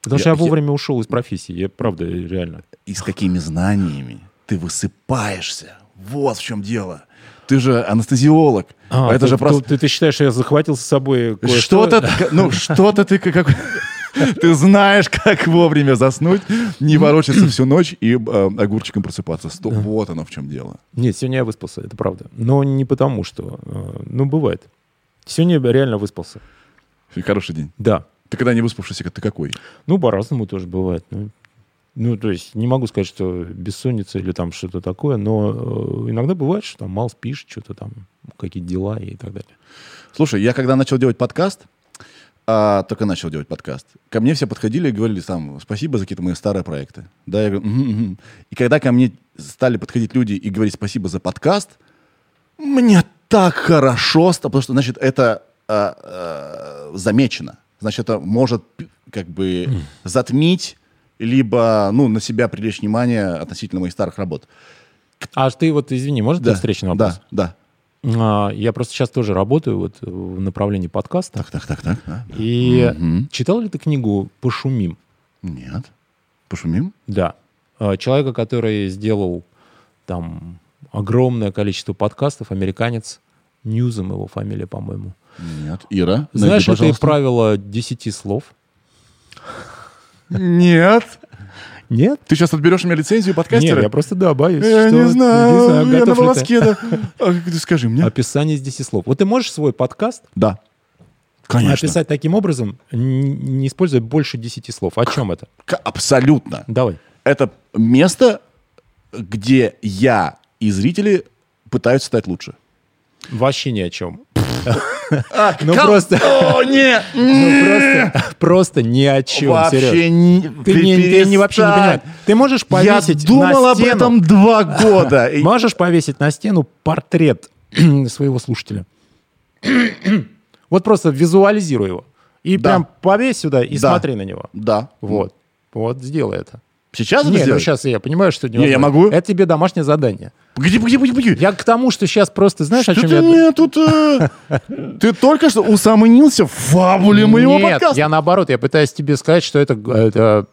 Потому Я- что я я- вовремя ушел из профессии. Я правда, реально. И с какими знаниями ты высыпаешься. Вот в чем дело. Ты же анестезиолог. А, это ты, же просто... ты, ты считаешь, что я захватил с собой кое-что? Что-то, ну, что-то ты как... Ты знаешь, как вовремя заснуть, не ворочаться всю ночь и э, огурчиком просыпаться. Сто- Вот оно в чем дело. Нет, сегодня я выспался, это правда. Но не потому, что... э, Ну, бывает. Сегодня я реально выспался. Хороший день. Да. Ты когда не выспавшийся, ты какой? Ну, по-разному тоже бывает. Ну, ну, то есть не могу сказать, что бессонница или там что-то такое, но э, иногда бывает, что там мало спишь, что-то там, какие-то дела и так далее. Слушай, я когда начал делать подкаст, а, только начал делать подкаст, ко мне все подходили и говорили там, спасибо за какие-то мои старые проекты. Да, я говорю, «Мгм, мгм». И когда ко мне стали подходить люди и говорить спасибо за подкаст, мне так хорошо, стало, потому что, значит, это а, а, замечено. Значит, это может как бы затмить, либо, ну, на себя привлечь внимание относительно моих старых работ. А ты вот, извини, может Да, да, встречный вопрос? да, да. Я просто сейчас тоже работаю вот в направлении подкаста. Так, так, так, так. да. И Мгм. читал ли ты книгу «Пошумим»? Нет. Пошумим? Да. А, Человека, который сделал там огромное количество подкастов, американец, Ньюзом его фамилия, по-моему. Нет. Ира, найди, Знаешь ли ты пожалуйста. правило 10 слов? Нет. Нет? Ты сейчас отберешь у меня лицензию подкастера? Нет, я просто, да, боюсь. Я что- не знаю, я на готов ли ты. волоске, да. А, скажи мне. Описание из 10 слов. Вот ты можешь свой подкаст Да. Конечно. описать таким образом, не используя больше 10 слов. О чем это? Абсолютно. Давай. Это место, где я и зрители пытаются стать лучше. Вообще ни о чем. Ну просто, ну просто, просто ни о чем. Вообще. Ты, не, вообще не понимаешь. Ты можешь повесить Я думал об этом два года. Можешь повесить на стену портрет своего слушателя. Вот просто визуализируй его. И прям повесь сюда и смотри на него. Да. Вот. Вот, сделай это. Сейчас это Не, ну сделать? сейчас я понимаю, что Не, я могу. Это тебе домашнее задание. Погоди, погоди, погоди, погоди. Я к тому, что сейчас просто, знаешь, о Что чем ты я... мне тут... э, Ты только что усомнился в фабуле моего Нет, подкаста. я наоборот, я пытаюсь тебе сказать, что это, это,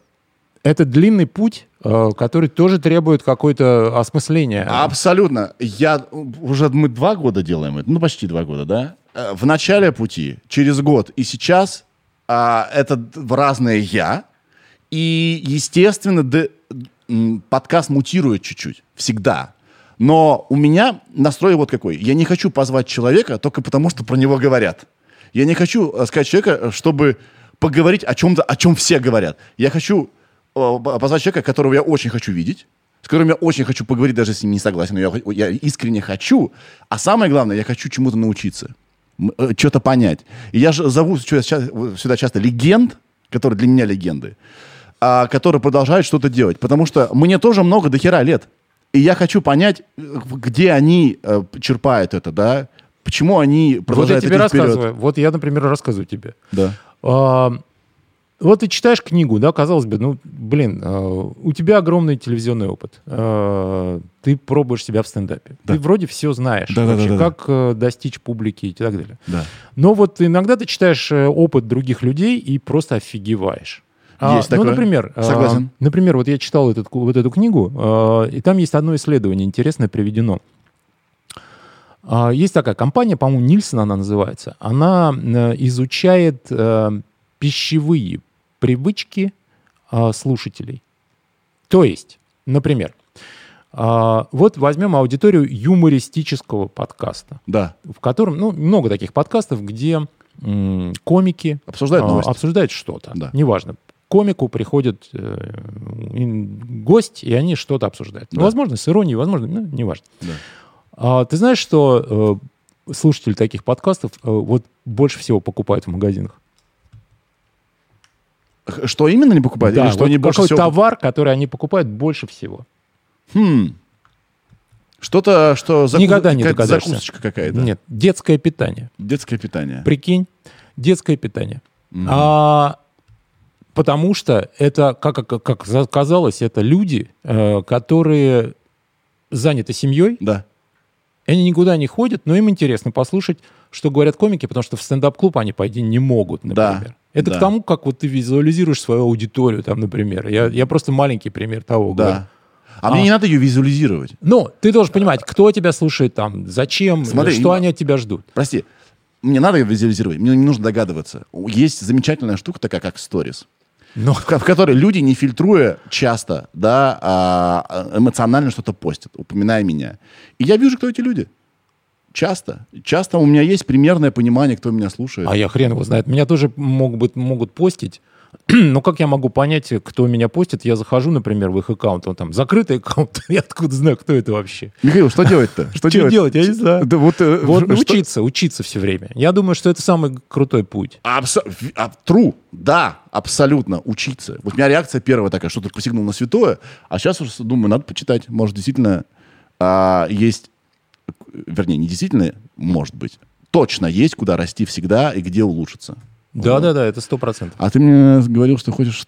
это длинный путь, э, который тоже требует какое-то осмысление. Абсолютно. Я уже мы два года делаем это, ну почти два года, да. Э, В начале пути, через год и сейчас а, это в разное я. И, естественно, д- м, подкаст мутирует чуть-чуть. Всегда. Но у меня настрой вот какой. Я не хочу позвать человека только потому, что про него говорят. Я не хочу э, сказать человека, э, чтобы поговорить о чем-то, о чем все говорят. Я хочу э, позвать человека, которого я очень хочу видеть, с которым я очень хочу поговорить, даже если не согласен, но я, я искренне хочу. А самое главное, я хочу чему-то научиться, что-то понять. И я же зову сюда, сюда часто легенд, которые для меня легенды, а, которые продолжают что-то делать. Потому что мне тоже много до хера лет. И я хочу понять, где они э, черпают это, да? Почему они вот я продолжают тебе идти вперед. рассказываю. Вот я, например, рассказываю тебе. Да. А, вот ты читаешь книгу, да, казалось бы, ну, блин, а, у тебя огромный телевизионный опыт. А, ты пробуешь себя в стендапе. Да. Ты вроде все знаешь. Да, да, вообще, да, да, да. как э, достичь публики и так далее. Да. Но вот иногда ты читаешь э, опыт других людей и просто офигеваешь. А, Есть ну, такое. например, а, Согласен. например, вот я читал этот, вот эту книгу, а, и там есть одно исследование интересное приведено. А, Есть такая компания, по-моему, Нильсон она называется. Она э, изучает э, пищевые привычки а, слушателей. То есть, например, а, вот возьмем аудиторию юмористического подкаста, Да. в котором, ну, много таких подкастов, где комики Обсуждают а, новости. обсуждают что-то. Да. Неважно. Комику приходит э, гость, и они что-то обсуждают. Ну, Да. возможно, с иронией, возможно, ну, неважно. Да. А, ты знаешь, что э, слушатели таких подкастов э, вот больше всего покупают в магазинах? Что именно не покупают? да, Или что вот они больше какой всего... товар, который они покупают больше всего. Хм. Что-то, что... заку- Никогда не догадаешься. Закусочка какая-то. Нет, детское питание. Детское питание. Прикинь, детское питание. А, потому что это, как, как, как казалось, это люди, э, которые заняты семьей, Да. они никуда не ходят, но им интересно послушать, что говорят комики, потому что в стендап-клуб они пойти не могут, Да, например. Это да. к тому, как вот ты визуализируешь свою аудиторию, там, например. Я, я просто маленький пример того говорю. Да. А, мне не надо ее визуализировать. Но ты должен понимать, кто тебя слушает там, зачем, Смотри, что они от тебя ждут. Прости. Мне надо ее визуализировать. Мне не нужно догадываться. Есть замечательная штука такая, как сторис. Но в, в которой люди, не фильтруя часто, да, а, эмоционально что-то постят, упоминая меня. И я вижу, кто эти люди. Часто. Часто у меня есть примерное понимание, кто меня слушает. А я хрен его знает. Меня тоже могут, могут постить. Но как я могу понять, кто меня постит? Я захожу, например, в их аккаунт, он там закрытый аккаунт, я откуда знаю, кто это вообще? Михаил, что делать-то? Что делать? Я не знаю. Да вот, э, Вот что- учиться, учиться все время. Я думаю, что это самый крутой путь. Абсо- в- а, True, да, абсолютно, учиться. Вот у меня реакция первая такая, что-то посягнул на святое, а сейчас уже думаю, надо почитать. Может, действительно а, есть, вернее, не действительно, может быть, точно есть, куда расти всегда и где улучшиться. Да-да-да, это сто процентов. А ты мне говорил, что хочешь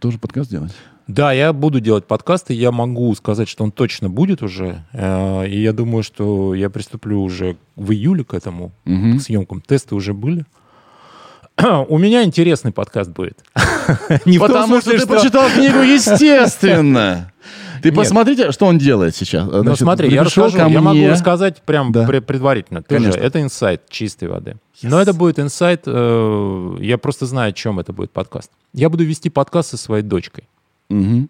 тоже подкаст делать? Да, я буду делать подкасты, я могу сказать, что он точно будет уже, э, и я думаю, что я приступлю уже в июле к этому, к съемкам. Тесты уже были. У меня интересный подкаст будет. Не в том Потому что смысле, ты прочитал книгу, естественно. Ты Нет. посмотрите, что он делает сейчас. Ну Значит, смотри, я расскажу, я могу рассказать прям Да. пре- предварительно. Тоже. Конечно. Это инсайт чистой воды. Но это будет инсайт, э, я просто знаю, о чем это будет подкаст. Я буду вести подкаст со своей дочкой. Мгм.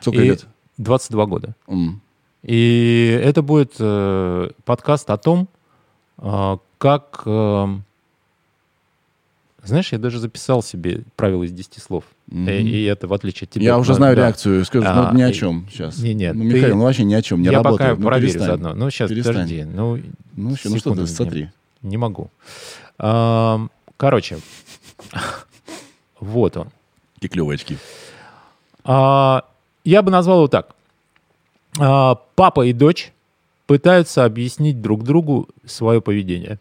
Сколько И лет? 22 года. М. И это будет э, подкаст о том, э, как... э, знаешь, я даже записал себе правила из 10 слов. Мгм. И, и это в отличие от тебя. Я уже знаю да. реакцию. Скажешь, А, ну ни о и- чем сейчас. Не, нет, Ну, ты- Михаил, ну вообще ни о чем. Не я работает. пока Ну, проверю перестань. заодно. Ну, сейчас, Перестань. подожди. Ну, Ну, вообще, ну что ты, смотри. Не могу. Ам, Короче, вот он. Какие клевые очки. А, Я бы назвал его так. А, Папа и дочь пытаются объяснить друг другу свое поведение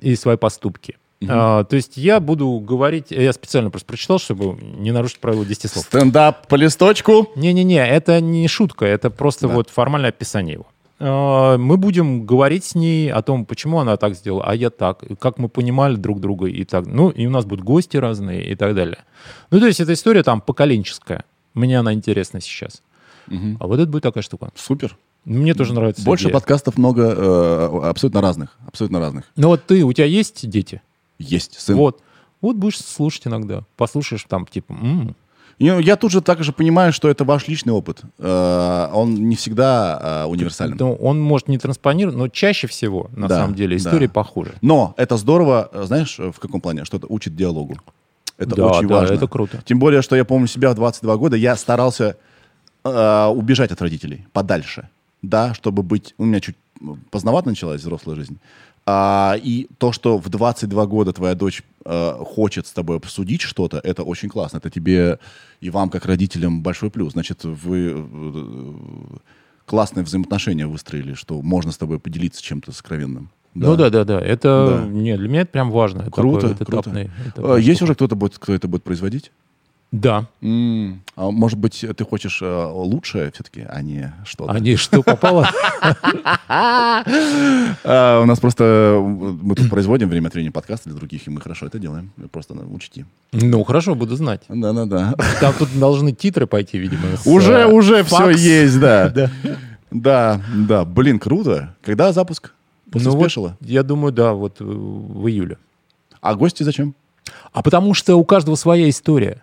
и свои поступки. А, То есть я буду говорить... Я специально просто прочитал, чтобы не нарушить правила 10 слов. Стендап по листочку. Не-не-не, это не шутка, это просто Да. вот формальное описание его. А, Мы будем говорить с ней о том, почему она так сделала, а я так, как мы понимали друг друга и так. Ну, и у нас будут гости разные и так далее. Ну, то есть эта история там поколенческая. Мне она интересна сейчас. А вот это будет такая штука. Супер. Мне тоже нравится. Больше идея. подкастов много, э, абсолютно разных. Абсолютно разных. Ну вот ты, у тебя есть дети? Есть. Сын. Вот. Вот будешь слушать иногда. Послушаешь там, типа, «М, И, ну, Я тут же также понимаю, что это ваш личный опыт. Э, Он не всегда э, универсален. ну, он может не транспонировать, но чаще всего, на Да, самом деле, да. истории похожи. Но это здорово, э, знаешь, в каком плане? Что это учит диалогу. Это Да, очень да, важно. это круто. Тем более, что я помню себя в 22 года, я старался э, убежать от родителей подальше, да, чтобы быть... У меня чуть поздновато началась взрослая жизнь. А, и то, что в 22 года твоя дочь э, хочет с тобой обсудить что-то, это очень классно. Это тебе и вам, как родителям, большой плюс. Значит, вы э, классные взаимоотношения выстроили, что можно с тобой поделиться чем-то сокровенным. Ну да, да, да. Это Да. не для меня это прям важно. Это Круто, такой, это круто. этапный- Э, этапная Есть штука. уже кто-то, будет, кто это будет производить? Да. М, А может быть, ты хочешь э, лучшее все-таки, а не что-то? Они что попало? А, у нас просто э, мы тут производим время от времени подкасты для других, и мы хорошо это делаем. Просто надо учти. Ну, хорошо, буду знать. Да-да-да. Там тут должны титры пойти, видимо. Уже, э, уже все есть, да. Да. Да. Блин, круто. Когда запуск? После Ну спешила? я думаю, да, вот э, в июле. А гости зачем? А потому что у каждого своя история.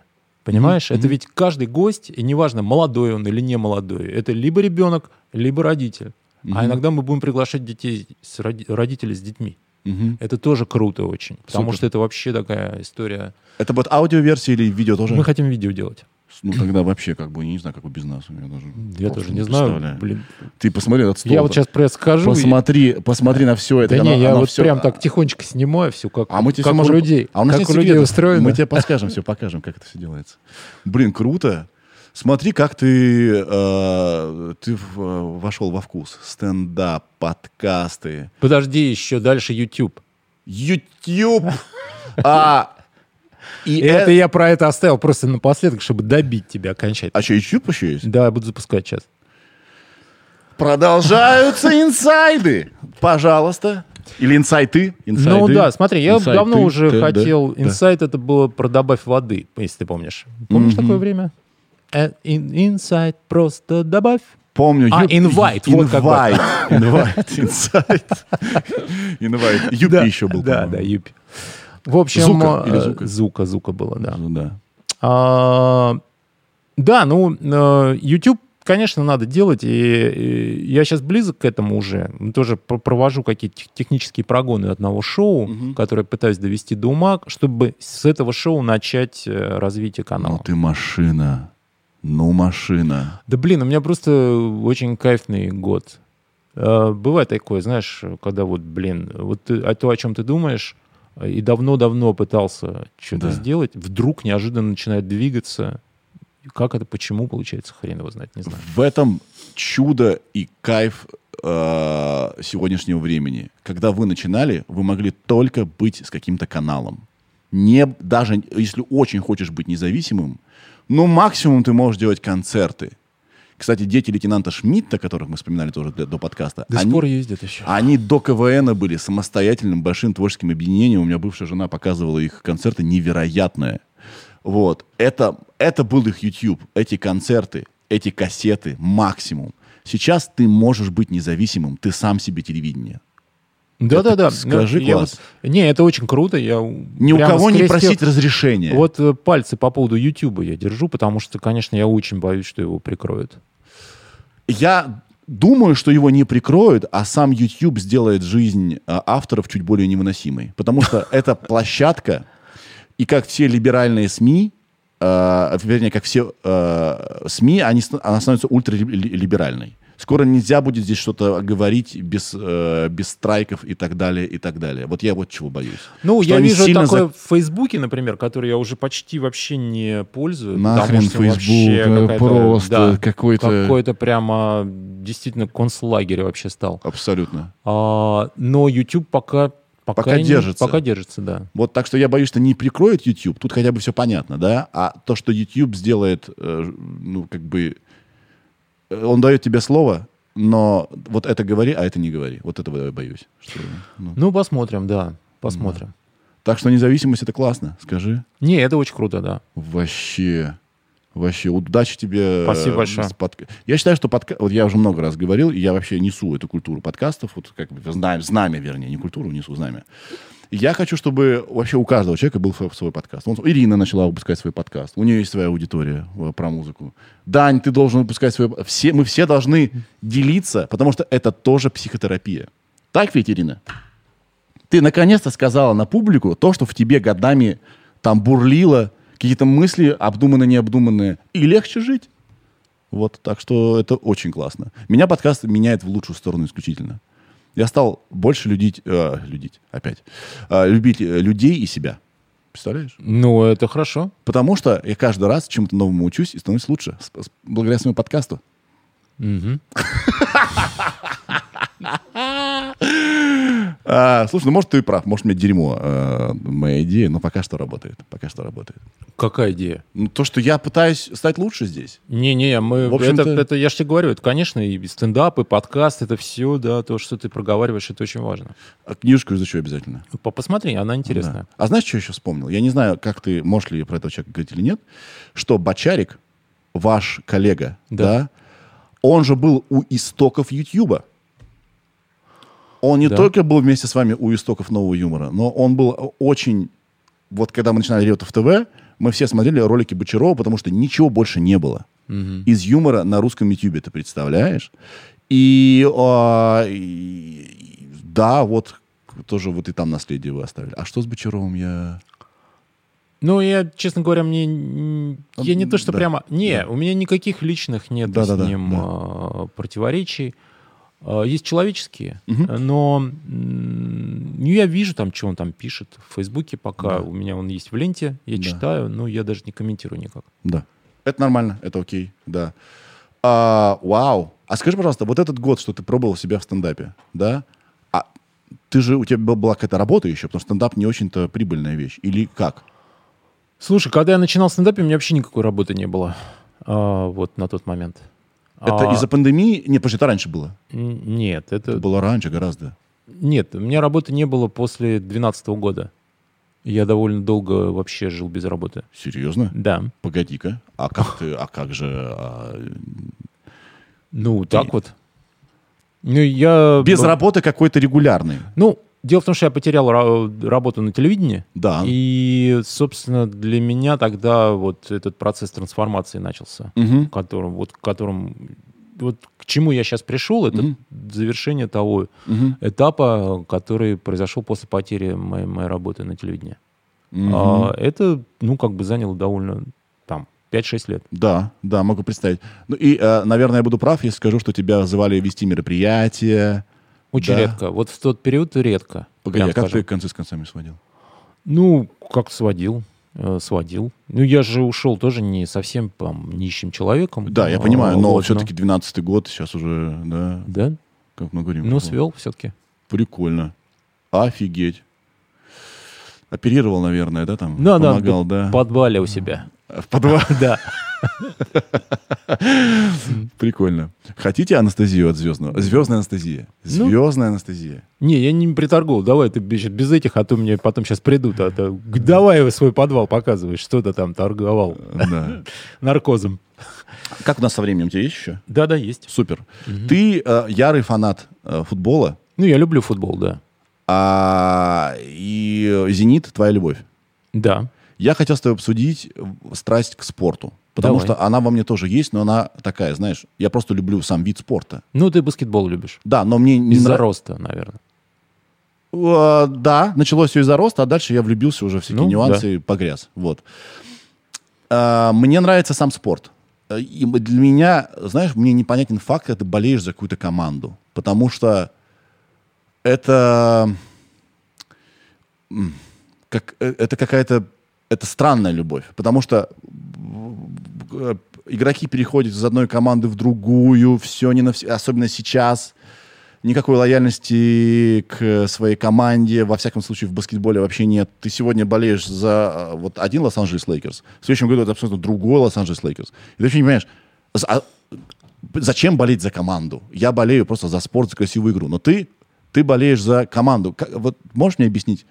Понимаешь? Это ведь каждый гость, и неважно, молодой он или не молодой, это либо ребенок, либо родитель. А иногда мы будем приглашать детей, с роди- родителей с детьми. Мгм. Это тоже круто очень. Потому Супер. что это вообще такая история. Это будет аудиоверсия или видео тоже? Мы хотим видео делать. Ну, тогда вообще, как бы, не знаю, как бы без нас. Я, даже Я тоже не знаю. Блин. Ты посмотри этот стол. Я вот сейчас пресс скажу. и- Посмотри, посмотри на все это. Да не, я оно вот всё- прям так тихонечко снимаю все, как, А мы тебе как всё у можем- людей. А у нас как у людей устроено. Мы тебе подскажем, все покажем, как это все делается. Блин, круто. Смотри, как ты, э, ты в- вошел во вкус. Стендап, подкасты, Подожди, еще дальше YouTube. YouTube. А, и Это э- я про это оставил просто напоследок, чтобы добить тебя окончательно. А что, YouTube еще есть? Да, я буду запускать сейчас. Продолжаются инсайды. Пожалуйста. Или инсайты. Ну да, смотри, я Инсайты. давно уже хотел... да. Инсайт это было про добавь воды, если ты помнишь. Помнишь такое время? Э, ин- Инсайт просто добавь. Помню. А, invite, вот. Invite. Invite, инсайт. Invite. Юпи еще был, Да, да, Юпи. В общем... Зука или э, Зука? Зука, Зука было, да. Ну да. А, Да, ну, э, YouTube, конечно, надо делать, и, и я сейчас близок к этому уже. Тоже про- провожу какие-то тех- технические прогоны одного шоу, Мгм. которое пытаюсь довести до ума, чтобы с этого шоу начать э, развитие канала. Ну ты машина. Ну машина. Да блин, у меня просто очень кайфный год. Бывает такое, знаешь, когда вот, блин, вот ты, а то, о чем ты думаешь, и давно-давно пытался что-то Да. сделать, вдруг неожиданно начинает двигаться. Как это, почему получается, хрен его знать, не знаю. В этом чудо и кайф э, сегодняшнего времени. Когда вы начинали, вы могли только быть с каким-то каналом. Не, даже если очень хочешь быть независимым, ну, максимум ты можешь делать концерты. Кстати, дети лейтенанта Шмидта, которых мы вспоминали тоже для- до подкаста, До они, сих пор ездят еще. они до КВН были самостоятельным большим творческим объединением. У меня бывшая жена показывала их концерты невероятные. Вот. Это, это был их YouTube. Эти концерты, эти кассеты, максимум. Сейчас ты можешь быть независимым, ты сам себе телевидение. Да-да-да. скажи Ну, я класс. вот- не, это очень круто. Я Ни у кого не скрестил- просить разрешения. Вот э, пальцы по поводу YouTube я держу, потому что, конечно, я очень боюсь, что его прикроют. Я думаю, что его не прикроют, а сам YouTube сделает жизнь а, авторов чуть более невыносимой. Потому что это площадка, и как все либеральные СМИ, э, вернее, как все э, СМИ, она становится ультралиберальной. Скоро нельзя будет здесь что-то говорить без, э, без страйков и так далее, и так далее. Вот я вот чего боюсь. Ну, Что я вижу такое за- в Фейсбуке, например, который я уже почти вообще не пользую. Нахрен Facebook, э, просто да, какой-то- Какой-то прямо действительно концлагерь вообще стал. Абсолютно. А, но YouTube пока... Пока, Пока не- держится. Пока держится, да. Вот так что я боюсь, что не прикроет YouTube. Тут хотя бы все понятно, да? А то, что YouTube сделает, э, ну, как бы... э, Он дает тебе слово, но вот это говори, а это не говори. Вот этого я боюсь. что, ну. Ну, посмотрим, да. Посмотрим. Так что независимость это классно, скажи. Не, это очень круто, да. Вообще. Вообще, удачи тебе. Спасибо э, большое. с подка- Я считаю, что подка... вот я уже много раз говорил, и я вообще несу эту культуру подкастов, вот как бы знамя, знамя, вернее, не культуру, несу знамя. Я хочу, чтобы вообще у каждого человека был свой, подкаст. Вон Ирина начала выпускать свой подкаст. У нее есть своя аудитория э, про музыку. Дань, ты должен выпускать свой... Все, мы все должны делиться, потому что это тоже психотерапия. Так ведь, Ирина? Ты наконец-то сказала на публику то, что в тебе годами там бурлило, какие-то мысли обдуманные, необдуманные, и легче жить. Вот, так что это очень классно. Меня подкаст меняет в лучшую сторону исключительно. Я стал больше людить, э, людить опять, э, любить э, людей и себя. Представляешь? Ну, это хорошо. Потому что я каждый раз чему-то новому учусь и становлюсь лучше с- с- благодаря своему подкасту. Мгм. А, слушай, ну может ты и прав, может мне дерьмо э, моя идея, но пока что работает, пока что работает. Какая идея? Ну, то, что я пытаюсь стать лучше здесь. Не-не, мы, В общем-то- это, это, я же тебе говорю, это, конечно, и стендап, и подкаст, это все, да, то, что ты проговариваешь, это очень важно. А книжку изучу обязательно. По- Посмотри, она интересная. Да. А знаешь, что я еще вспомнил? Я не знаю, как ты, можешь ли про этого человека говорить или нет, что Бочарик, ваш коллега, Да. да, он же был у истоков Ютьюба. Он не Да. только был вместе с вами у истоков нового юмора, но он был очень... Вот когда мы начинали Реутов ТВ, мы все смотрели ролики Бочарова, потому что ничего больше не было. Из юмора на русском ютубе, ты представляешь? И, а, и- да, вот тоже вот и там наследие вы оставили. А что с Бочаровым я... Ну, я, честно говоря, мне... Я не то, что Да, прямо... Не, да. у меня никаких личных нет Да-да-да, с ним да. а, противоречий. А, Есть человеческие, но м, ну, я вижу там, что он там пишет в Фейсбуке, пока Да. у меня он есть в ленте, я Да. читаю, но я даже не комментирую никак. Да. Это нормально, это окей, да. А, вау. А скажи, пожалуйста, вот этот год, что ты пробовал себя в стендапе, да? А ты же, у тебя был- была какая-то работа еще, потому что стендап не очень-то прибыльная вещь. Или как? Слушай, когда я начинал стендап, у меня вообще никакой работы не было. а, вот на тот момент. Это А, из-за пандемии? Не, что это раньше было. Нет, это... Это было раньше гораздо. Нет, у меня работы не было после 2012 года. Я довольно долго вообще жил без работы. Серьезно? Да. Погоди-ка. А как ты, а как же... а, Ну, так вот. Ну, я... без работы какой-то регулярный. Ну, дело в том, что я потерял ра- работу на телевидении. Да. И, собственно, для меня тогда вот этот процесс трансформации начался, Мгм. которым, вот, к которым, вот к чему я сейчас пришел, это Мгм. завершение того Мгм. этапа, который произошел после потери моей, моей работы на телевидении. Мгм. А, это, ну, как бы заняло довольно, там, 5-6 лет. Да, да, могу представить. Ну и, э, наверное, я буду прав, если скажу, что тебя звали вести мероприятия. Очень Да. редко. Вот в тот период редко. Погоди, а как скажем. ты концы с концами сводил? Ну, как сводил. э, сводил. Ну, я же ушел тоже не совсем там, нищим человеком. Да, я А, понимаю, но вот, все-таки 12-й год, сейчас уже, да, Да, как мы говорим. ну, о, свел все-таки. Прикольно. Офигеть. Оперировал, наверное, да, там? Да, да, Помогал, в да? подвале у себя. В подвал. Да. Прикольно. Хотите анестезию от звездного? Звездная анестезия. Ну. Звездная анестезия. Не, я не приторговал. Давай ты без, этих, а то мне потом сейчас придут. А то, давай свой подвал показывай, что ты там торговал Да. наркозом. Как у нас со временем? У тебя есть еще? Да-да, есть. Супер. Ты э, ярый фанат э, футбола, Ну, я люблю футбол, да. а, и э, «Зенит» — твоя любовь. Да. Я хотел с тобой обсудить э, страсть к спорту. Потому Давай. что она во мне тоже есть, но она такая, знаешь, я просто люблю сам вид спорта. Ну, ты баскетбол любишь. Да, но мне не Из-за нрав- роста, наверное. Э, Да, началось все из-за роста, а дальше я влюбился уже в всякие Ну, нюансы и погряз. Вот. А, Мне нравится сам спорт. Э, И для меня, знаешь, мне непонятен факт, когда ты болеешь за какую-то команду. Потому что это... Как, э, это какая-то... Это странная любовь. Потому что э, игроки переходят из одной команды в другую, все не навс- особенно сейчас никакой лояльности к своей команде, во всяком случае в баскетболе вообще нет. Ты сегодня болеешь за э, вот один Лос-Анджелес Лейкерс, в следующем году это абсолютно другой Лос-Анджелес Лейкерс. И ты вообще не понимаешь, а, зачем болеть за команду? Я болею просто за спорт, за красивую игру. Но ты, ты болеешь за команду. Как- вот можешь мне объяснить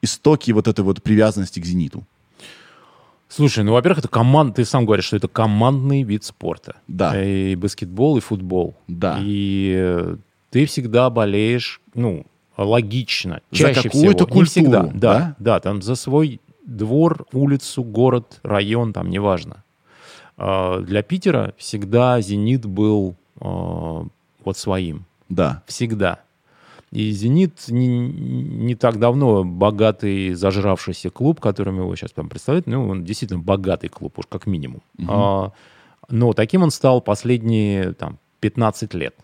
истоки вот этой вот привязанности к «Зениту»? Слушай, ну, во-первых, это команд, ты сам говоришь, что это командный вид спорта. Да. И баскетбол, и футбол. Да. И э, ты всегда болеешь, ну, логично, За чаще какую-то всего. Не всегда. культуру, Да, да? да, там за свой двор, улицу, город, район, там, неважно. А, Для Питера всегда «Зенит» был а, вот своим. Да. Всегда. И «Зенит» не, не так давно богатый, зажравшийся клуб, которым его сейчас прям представляют, ну, он действительно богатый клуб, уж как минимум. А, но таким он стал последние там, 15 лет.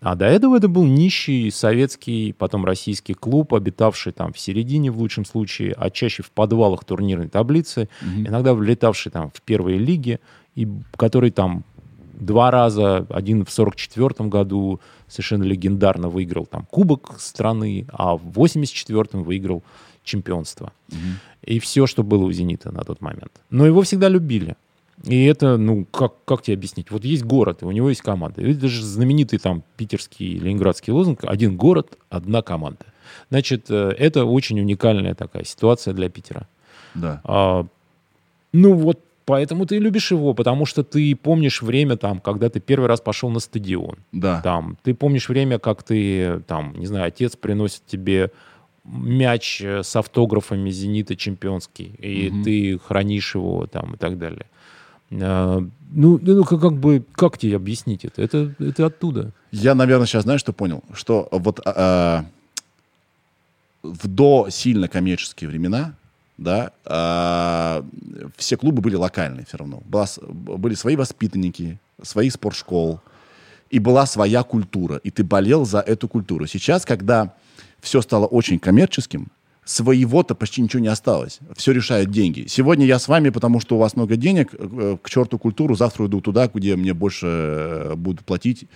А до этого это был нищий советский, потом российский клуб, обитавший там в середине в лучшем случае, а чаще в подвалах турнирной таблицы, иногда влетавший там в первые лиги, и который там два раза, один в 44 году совершенно легендарно выиграл там Кубок страны, а в 84-м выиграл чемпионство. И все, что было у «Зенита» на тот момент. Но его всегда любили. И это, ну, как, как тебе объяснить? Вот есть город, и у него есть команда. Это же знаменитый там питерский, ленинградский лозунг «Один город, одна команда». Значит, э, это очень уникальная такая ситуация для Питера. Да. А, ну вот Поэтому ты любишь его, потому что ты помнишь время, там, когда ты первый раз пошел на стадион. Да. Там, ты помнишь время, как ты, там, не знаю, отец приносит тебе мяч э, с автографами «Зенита» чемпионский, и ты хранишь его там и так далее. А, Ну, ну как, как бы, как тебе объяснить это? Это, это оттуда. Я, наверное, сейчас знаешь, что понял? Что вот а, в до сильно коммерческие времена, да, а, все клубы были локальные все равно. Была были свои воспитанники, свои спортшкол, и была своя культура, и ты болел за эту культуру. Сейчас, когда все стало очень коммерческим, своего-то почти ничего не осталось. Все решают деньги. Сегодня я с вами, потому что у вас много денег, э, к черту культуру, завтра иду туда, где мне больше э, будут платить,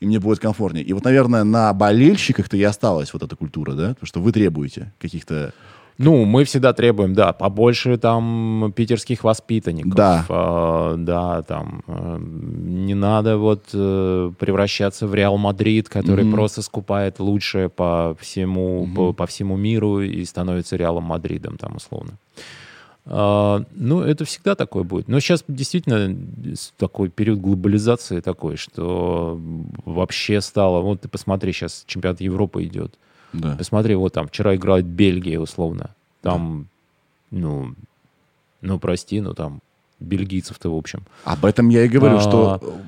и мне будет комфортнее. И вот, наверное, на болельщиках-то и осталась вот эта культура, да? Потому что вы требуете каких-то... Ну, мы всегда требуем, да, побольше там питерских воспитанников. Да. А, да, там э, не надо вот э, превращаться в Реал Мадрид, который просто скупает лучшее по всему, по, по всему миру и становится Реалом Мадридом, там, условно. А, ну, это всегда такое будет. Но сейчас действительно такой период глобализации такой, что вообще стало... Вот ты посмотри, сейчас чемпионат Европы идет. Да. Посмотри, вот там вчера играет Бельгия, условно. Там, ну, ну, прости, ну там бельгийцев-то, в общем. Об этом я и говорю, А, что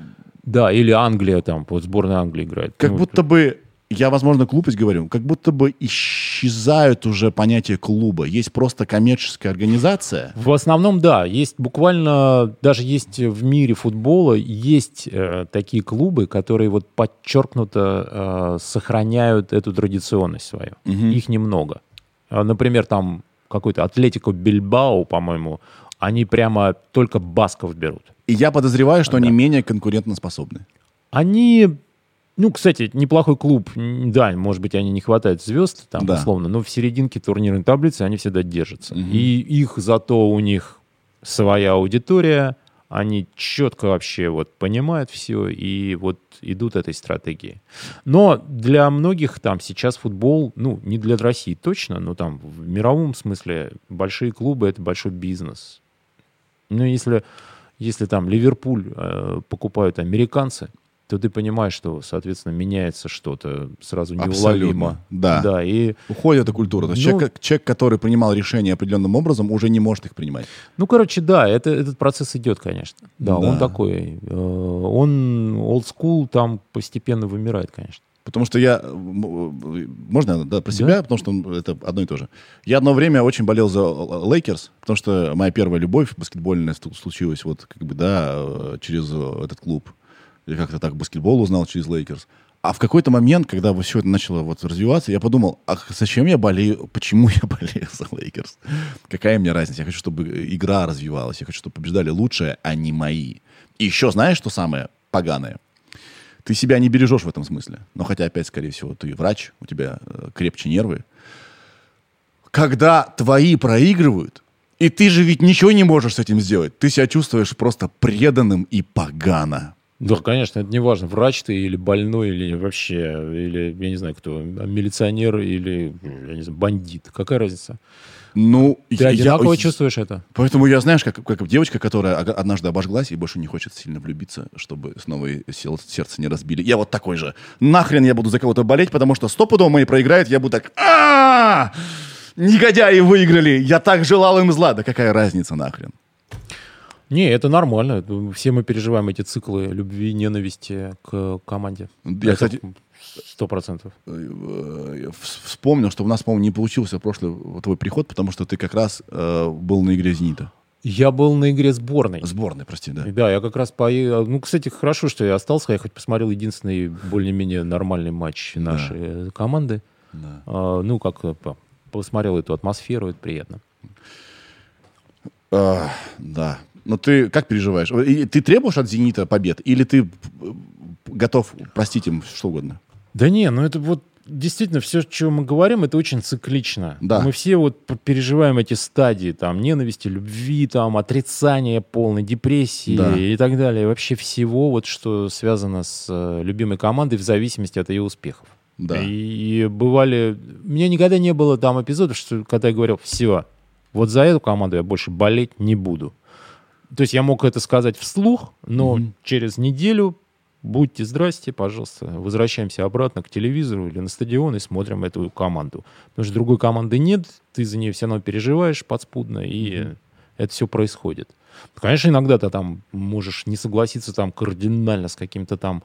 Да, или Англия там, вот сборная Англии играет. как Ну, будто бы, я, возможно, глупость говорю, как будто бы исчезают уже понятия клуба. Есть просто коммерческая организация. В основном, да, есть буквально, даже есть в мире футбола, есть э, такие клубы, которые вот подчеркнуто э, сохраняют эту традиционность свою. Их немного. А, Например, там какой-то Атлетико Бильбао, по-моему, они прямо только басков берут. И я подозреваю, что они менее конкурентоспособны. Они, ну, кстати, неплохой клуб. Да, может быть, они не хватает звезд, там, Да. условно, но в серединке турнирной таблицы они всегда держатся. И их зато у них своя аудитория, они четко вообще вот понимают все и вот идут этой стратегией. Но для многих там сейчас футбол, ну, не для России точно, но там в мировом смысле большие клубы — это большой бизнес. Ну, если, если там Ливерпуль э, покупают американцы, то ты понимаешь, что, соответственно, меняется что-то сразу неуловимо. Абсолютно, да. Да, и, Уходит эта культура. То есть Ну- человек, человек, который принимал решения определенным образом, уже не может их принимать. ну, короче, да, это, этот процесс идет, конечно. Да, Да. он такой. э, он old school там постепенно вымирает, конечно. Потому что я... м, Можно, да, про себя, потому что это одно и то же. Я одно время очень болел за Лейкерс, потому что моя первая любовь баскетбольная случилась вот как бы, да, э, через э, этот клуб. Я как-то так баскетбол узнал через Лейкерс. А в какой-то момент, когда все это начало вот развиваться, я подумал, а зачем я болею, почему я болею за Лейкерс? Какая мне разница? Я хочу, чтобы игра развивалась, я хочу, чтобы побеждали лучшие, а не мои. И еще знаешь, что самое поганое? Ты себя не бережешь в этом смысле. Но хотя, опять, скорее всего, ты врач, у тебя э, крепче нервы. Когда твои проигрывают, и ты же ведь ничего не можешь с этим сделать, ты себя чувствуешь просто преданным и погано. Да, конечно, это не важно, врач ты или больной, или вообще, или, я не знаю, кто, милиционер или, я не знаю, бандит. Какая разница? Ну, Ты я- одинаково я- чувствуешь это? Поэтому я, знаешь, как, как девочка, которая однажды обожглась и больше не хочет сильно влюбиться, чтобы снова сел- сердце не разбили. Я вот такой же. Нахрен я буду за кого-то болеть, потому что стопудово мои проиграют, я буду так... «А, Негодяи выиграли! Я так желал им зла! Да какая разница нахрен? Не, это нормально. Все мы переживаем эти циклы любви, ненависти к команде. Я, кстати, Сто процентов. э, э, вс- вспомнил, что у нас, по-моему, не получился прошлый твой приход, потому что ты как раз э, был на игре «Зенита». Я был на игре сборной. Сборной, прости, да. Да, я как раз поехал. Ну, кстати, хорошо, что я остался. Я хоть посмотрел единственный более-менее нормальный матч нашей э, команды. Да. А, ну, как э, по- посмотрел эту атмосферу, это приятно. А, да. Но ты как переживаешь? И Ты требуешь от «Зенита» побед? Или ты э, готов простить им что угодно? Да не, ну это вот действительно все, о чем мы говорим, это очень циклично. Да. Мы все вот переживаем эти стадии, там, ненависти, любви, там, отрицания полной, депрессии Да. и так далее. Вообще всего, вот, что связано с э, любимой командой в зависимости от ее успехов. Да. И бывали... У меня никогда не было там эпизодов, что когда я говорил, все, вот за эту команду я больше болеть не буду. То есть я мог это сказать вслух, но через неделю будьте здрасте, пожалуйста, возвращаемся обратно к телевизору или на стадион и смотрим эту команду. Потому что другой команды нет, ты за нее все равно переживаешь подспудно, и это все происходит. Конечно, иногда ты там можешь не согласиться там кардинально с каким-то там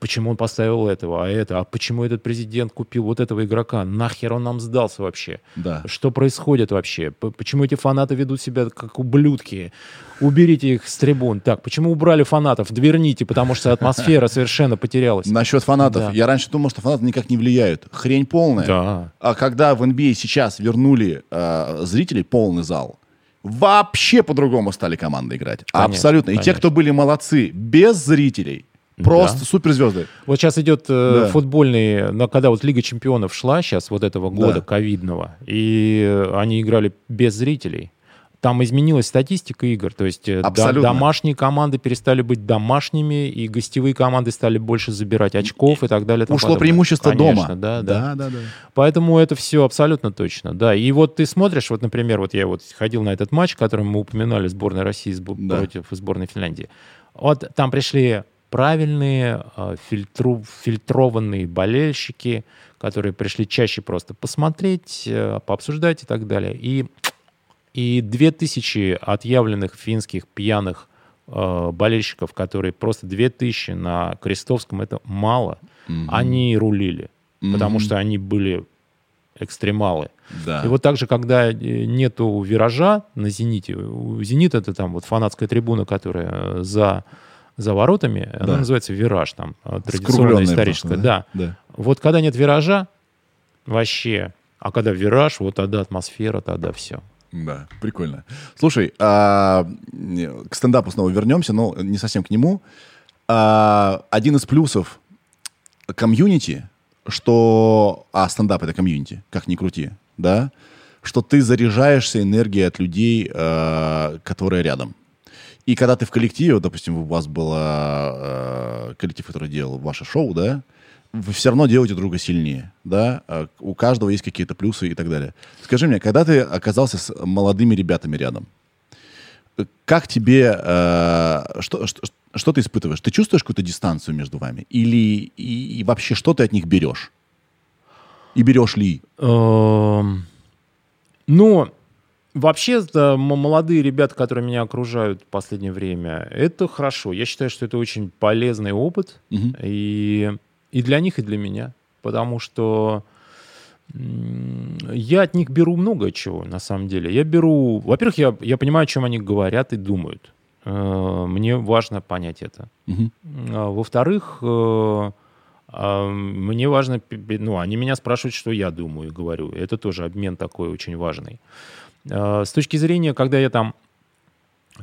почему он поставил этого, а это, а почему этот президент купил вот этого игрока, нахер он нам сдался вообще? Да. Что происходит вообще? Почему эти фанаты ведут себя как ублюдки? Уберите их с трибун. Так, почему убрали фанатов? Дверните, потому что атмосфера совершенно потерялась. Насчет фанатов. Да. Я раньше думал, что фанаты никак не влияют. Хрень полная. Да. А когда в NBA сейчас вернули э, зрителей, полный зал, вообще по-другому стали команды играть. Конечно, Абсолютно. И те, конечно. кто были молодцы без зрителей, просто Да. суперзвезды. Вот сейчас идет э, Да. футбольный, ну, когда вот Лига чемпионов шла сейчас, вот этого года Да. ковидного, и они играли без зрителей. Там изменилась статистика игр, то есть э, Абсолютно. домашние команды перестали быть домашними, и гостевые команды стали больше забирать очков и так далее. Ушло подобное. преимущество Конечно, дома. Да, да. да, да. Поэтому это все абсолютно точно, да. И вот ты смотришь, вот, например, вот я вот ходил на этот матч, который мы упоминали, сборная России Да. против сборной Финляндии. Вот там пришли правильные, э, фильтру- фильтрованные болельщики, которые пришли чаще просто посмотреть, э, пообсуждать и так далее. И, и 2000 отъявленных финских пьяных э, болельщиков, которые просто 2000 на Крестовском, это мало. Они рулили, потому Мгм. что они были экстремалы. Да. И вот так же, когда э, нету виража на «Зените», «Зенит» это там вот фанатская трибуна, которая э, за, за воротами, она Да. называется «Вираж», там, э, традиционная историческая. просто, Да. да? Вот когда нет виража, вообще, а когда вираж, вот тогда атмосфера, тогда все. Да, прикольно. Слушай, а, к стендапу снова вернемся, но не совсем к нему. А, один из плюсов комьюнити, что... А, стендап — это комьюнити, как ни крути, да? Что ты заряжаешься энергией от людей, а, которые рядом. И когда ты в коллективе, допустим, у вас был а, коллектив, который делал ваше шоу, да, вы все равно делаете друга сильнее, да, А у каждого есть какие-то плюсы и так далее. Скажи мне, когда ты оказался с молодыми ребятами рядом, э, как тебе, э, что, что, что ты испытываешь? Ты чувствуешь какую-то дистанцию между вами? Или и, и вообще что ты от них берешь? И берешь ли? Эм, Ну, вообще, молодые ребята, которые меня окружают в последнее время, это хорошо. Я считаю, что это очень полезный опыт. Мгм. И, и для них, и для меня. Потому что я от них беру много чего, на самом деле. Я беру... Во-первых, я, я понимаю, о чем они говорят и думают. Э, Мне важно понять это. А, Во-вторых, э, а, мне важно, ну, они меня спрашивают, что я думаю и говорю. Это тоже обмен такой очень важный. А, С точки зрения, когда я там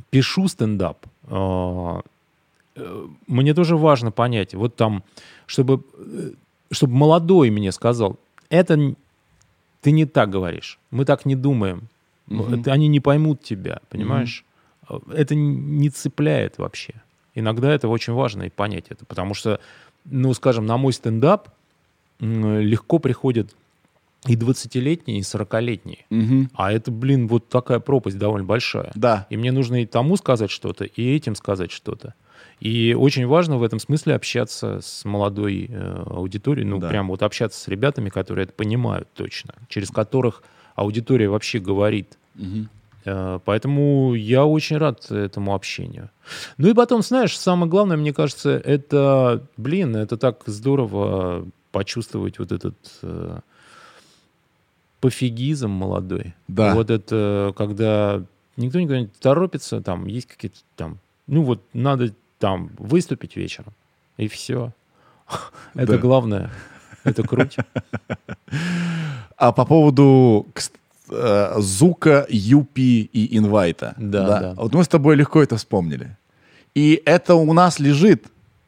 пишу стендап, а, э, мне тоже важно понять, вот там, чтобы, э, чтобы молодой мне сказал, это ты не так говоришь, мы так не думаем. Это они не поймут тебя, понимаешь? А, Это не цепляет вообще. Иногда это очень важно и понять это, потому что, ну, скажем, на мой стендап легко приходят и 20-летние, и 40-летние. Мгм. А это, блин, вот такая пропасть довольно большая. Да. И мне нужно и тому сказать что-то, и этим сказать что-то. И очень важно в этом смысле общаться с молодой э, аудиторией, ну, Да. прям вот общаться с ребятами, которые это понимают точно, через которых аудитория вообще говорит. Мгм. Э, Поэтому я очень рад этому общению. Ну и потом, знаешь, самое главное, мне кажется, это, блин, это так здорово почувствовать вот этот э, пофигизм молодой. Да. Вот это, когда никто никуда не торопится, там есть какие-то там, ну вот надо там выступить вечером, и все. Это Да. главное. Это круть. А по поводу э, Зука, Юпи и Инвайта. Да, да. Вот мы с тобой легко это вспомнили. И это у нас лежит.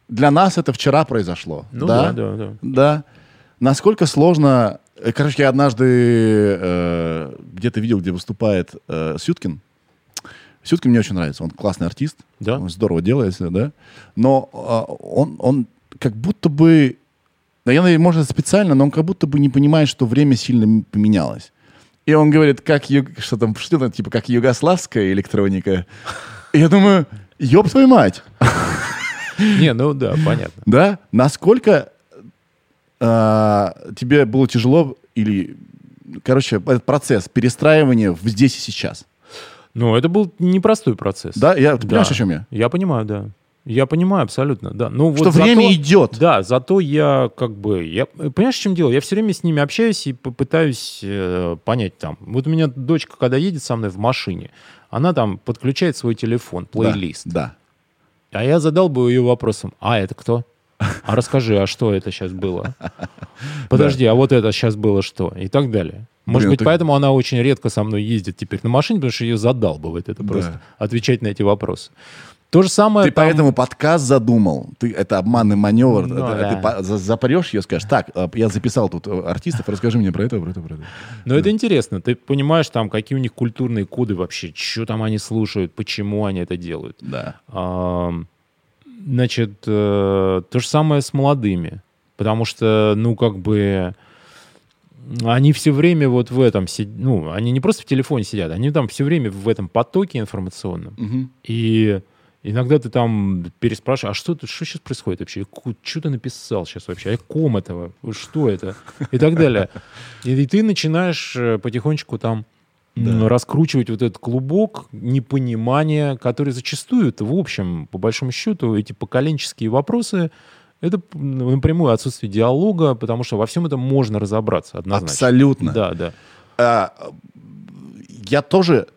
Для нас это вчера произошло. Ну да, да, да. Да. Насколько сложно... э, Короче, я однажды э, где-то видел, где выступает э, Сюткин. Сюткин мне очень нравится. Он классный артист. Да. Он здорово делает, да. Но э, он, он как будто бы... Наверное, может, специально, но он как будто бы не понимает, что время сильно поменялось. И он говорит, как ю- что там, что там, типа, как югославская электроника. Я думаю, ёб твою мать. Не, ну да, понятно. Да? Насколько а, тебе было тяжело или, короче, этот процесс перестраивания в здесь и сейчас? Ну, это был непростой процесс. Да? Я, ты Да. понимаешь, о чем я? Я понимаю, да. Я понимаю абсолютно, да. Ну, Что вот время зато- идет. Да, зато я как бы... Я, понимаешь, в чем дело? Я все время с ними общаюсь и попытаюсь э, понять там. Вот у меня дочка, когда едет со мной в машине, она там подключает свой телефон, плейлист. Да. А я задал бы ее вопросом, а это кто? А расскажи, а что это сейчас было? Подожди, а вот это сейчас было что? И так далее. Может Блин, быть, ты- поэтому она очень редко со мной ездит теперь на машине, потому что ее задалбывает это Да. просто отвечать на эти вопросы. То же самое Ты там- поэтому подкаст задумал. Ты, это обманный маневр. Ну, Это- да. Ты по- за- запрешь ее, скажешь, так, э, я записал тут э, артистов, расскажи мне про это, про это, про это. Но это интересно. Ты понимаешь, там, какие у них культурные коды вообще, что там они слушают, почему они это делают. Да. Ам, Значит, э, то же самое с молодыми. Потому что, ну, как бы, они все время вот в этом, ну, они не просто в телефоне сидят, они там все время в этом потоке информационном. Мгм. И иногда ты там переспрашиваешь, а что, тут- что сейчас происходит вообще? Что ты написал сейчас вообще? О ком этого? Что это? И так далее. И, и ты начинаешь э, потихонечку там м, раскручивать вот этот клубок непонимания, который зачастую, в общем, по большому счету, эти поколенческие вопросы, это напрямую отсутствие диалога, потому что во всем этом можно разобраться однозначно. Абсолютно. Да, да. А, я тоже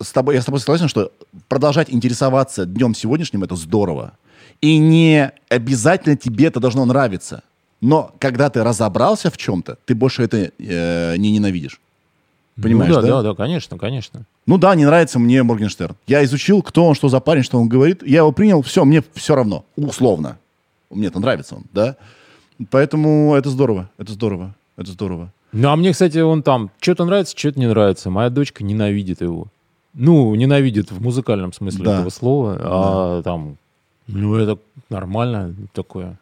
с тобой, я с тобой согласен, что продолжать интересоваться днем сегодняшним это здорово. И не обязательно тебе это должно нравиться. Но когда ты разобрался в чем-то, ты больше это э, не ненавидишь. Понимаешь, ну, да, да? да, да, конечно, конечно. Ну да, не нравится мне Моргенштерн. Я изучил, кто он, что за парень, что он говорит. Я его принял, все, мне все равно, условно. Мне-то нравится он, да? Поэтому это здорово, это здорово, это здорово. Ну, а мне, кстати, он там что-то нравится, что-то не нравится. Моя дочка ненавидит его. Ну, ненавидит в музыкальном смысле Да. этого слова. А там, ну, это нормально такое.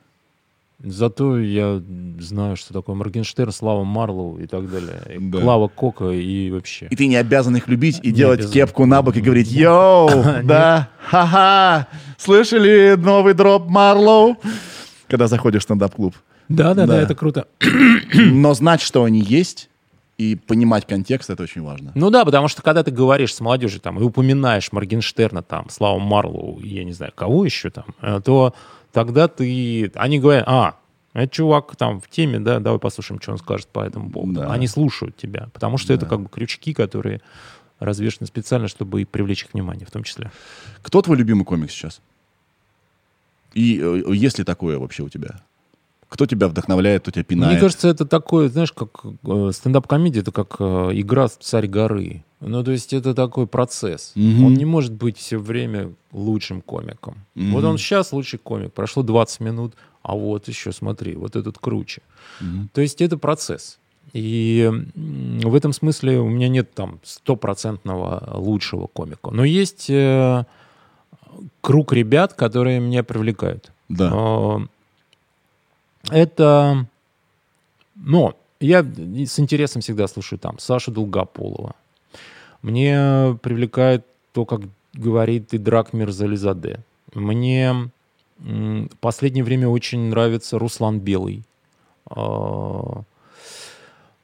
Зато я знаю, что такое Моргенштерн, Слава Марлоу и так далее. И Да. Клава Кока и вообще. И ты не обязан их любить и Не делать обязан. кепку на бок и говорить «Йоу, да, ха-ха, слышали новый дроп Марлоу?» Когда заходишь в стендап-клуб. Да-да-да, Да. это круто. Но знать, что они есть, и понимать контекст, это очень важно. Ну да, потому что когда ты говоришь с молодежью там и упоминаешь Моргенштерна, там, Славу Марлоу, я не знаю, кого еще там, э, то тогда ты... Они говорят, а, этот чувак там в теме, да, давай послушаем, что он скажет по этому поводу. Да. Они слушают тебя, потому что это как бы крючки, которые развешены специально, чтобы и привлечь их внимание в том числе. Кто твой любимый комик сейчас? И э, есть ли такое вообще у тебя? Кто тебя вдохновляет, кто тебя пинает? Мне кажется, это такое, знаешь, как э, стендап-комедия, это как э, игра в «Царь горы». Ну, то есть это такой процесс. Мгм. Он не может быть все время лучшим комиком. Мгм. Вот он сейчас лучший комик. Прошло 20 минут, а вот еще, смотри, вот этот круче. Мгм. То есть это процесс. И в этом смысле у меня нет там стопроцентного лучшего комика. Но есть э, круг ребят, которые меня привлекают. Да. А, Это... Но я и с интересом всегда слушаю там Сашу Долгополова. Мне привлекает то, как говорит Идрак Мирзализаде. Мне в последнее время очень нравится Руслан Белый.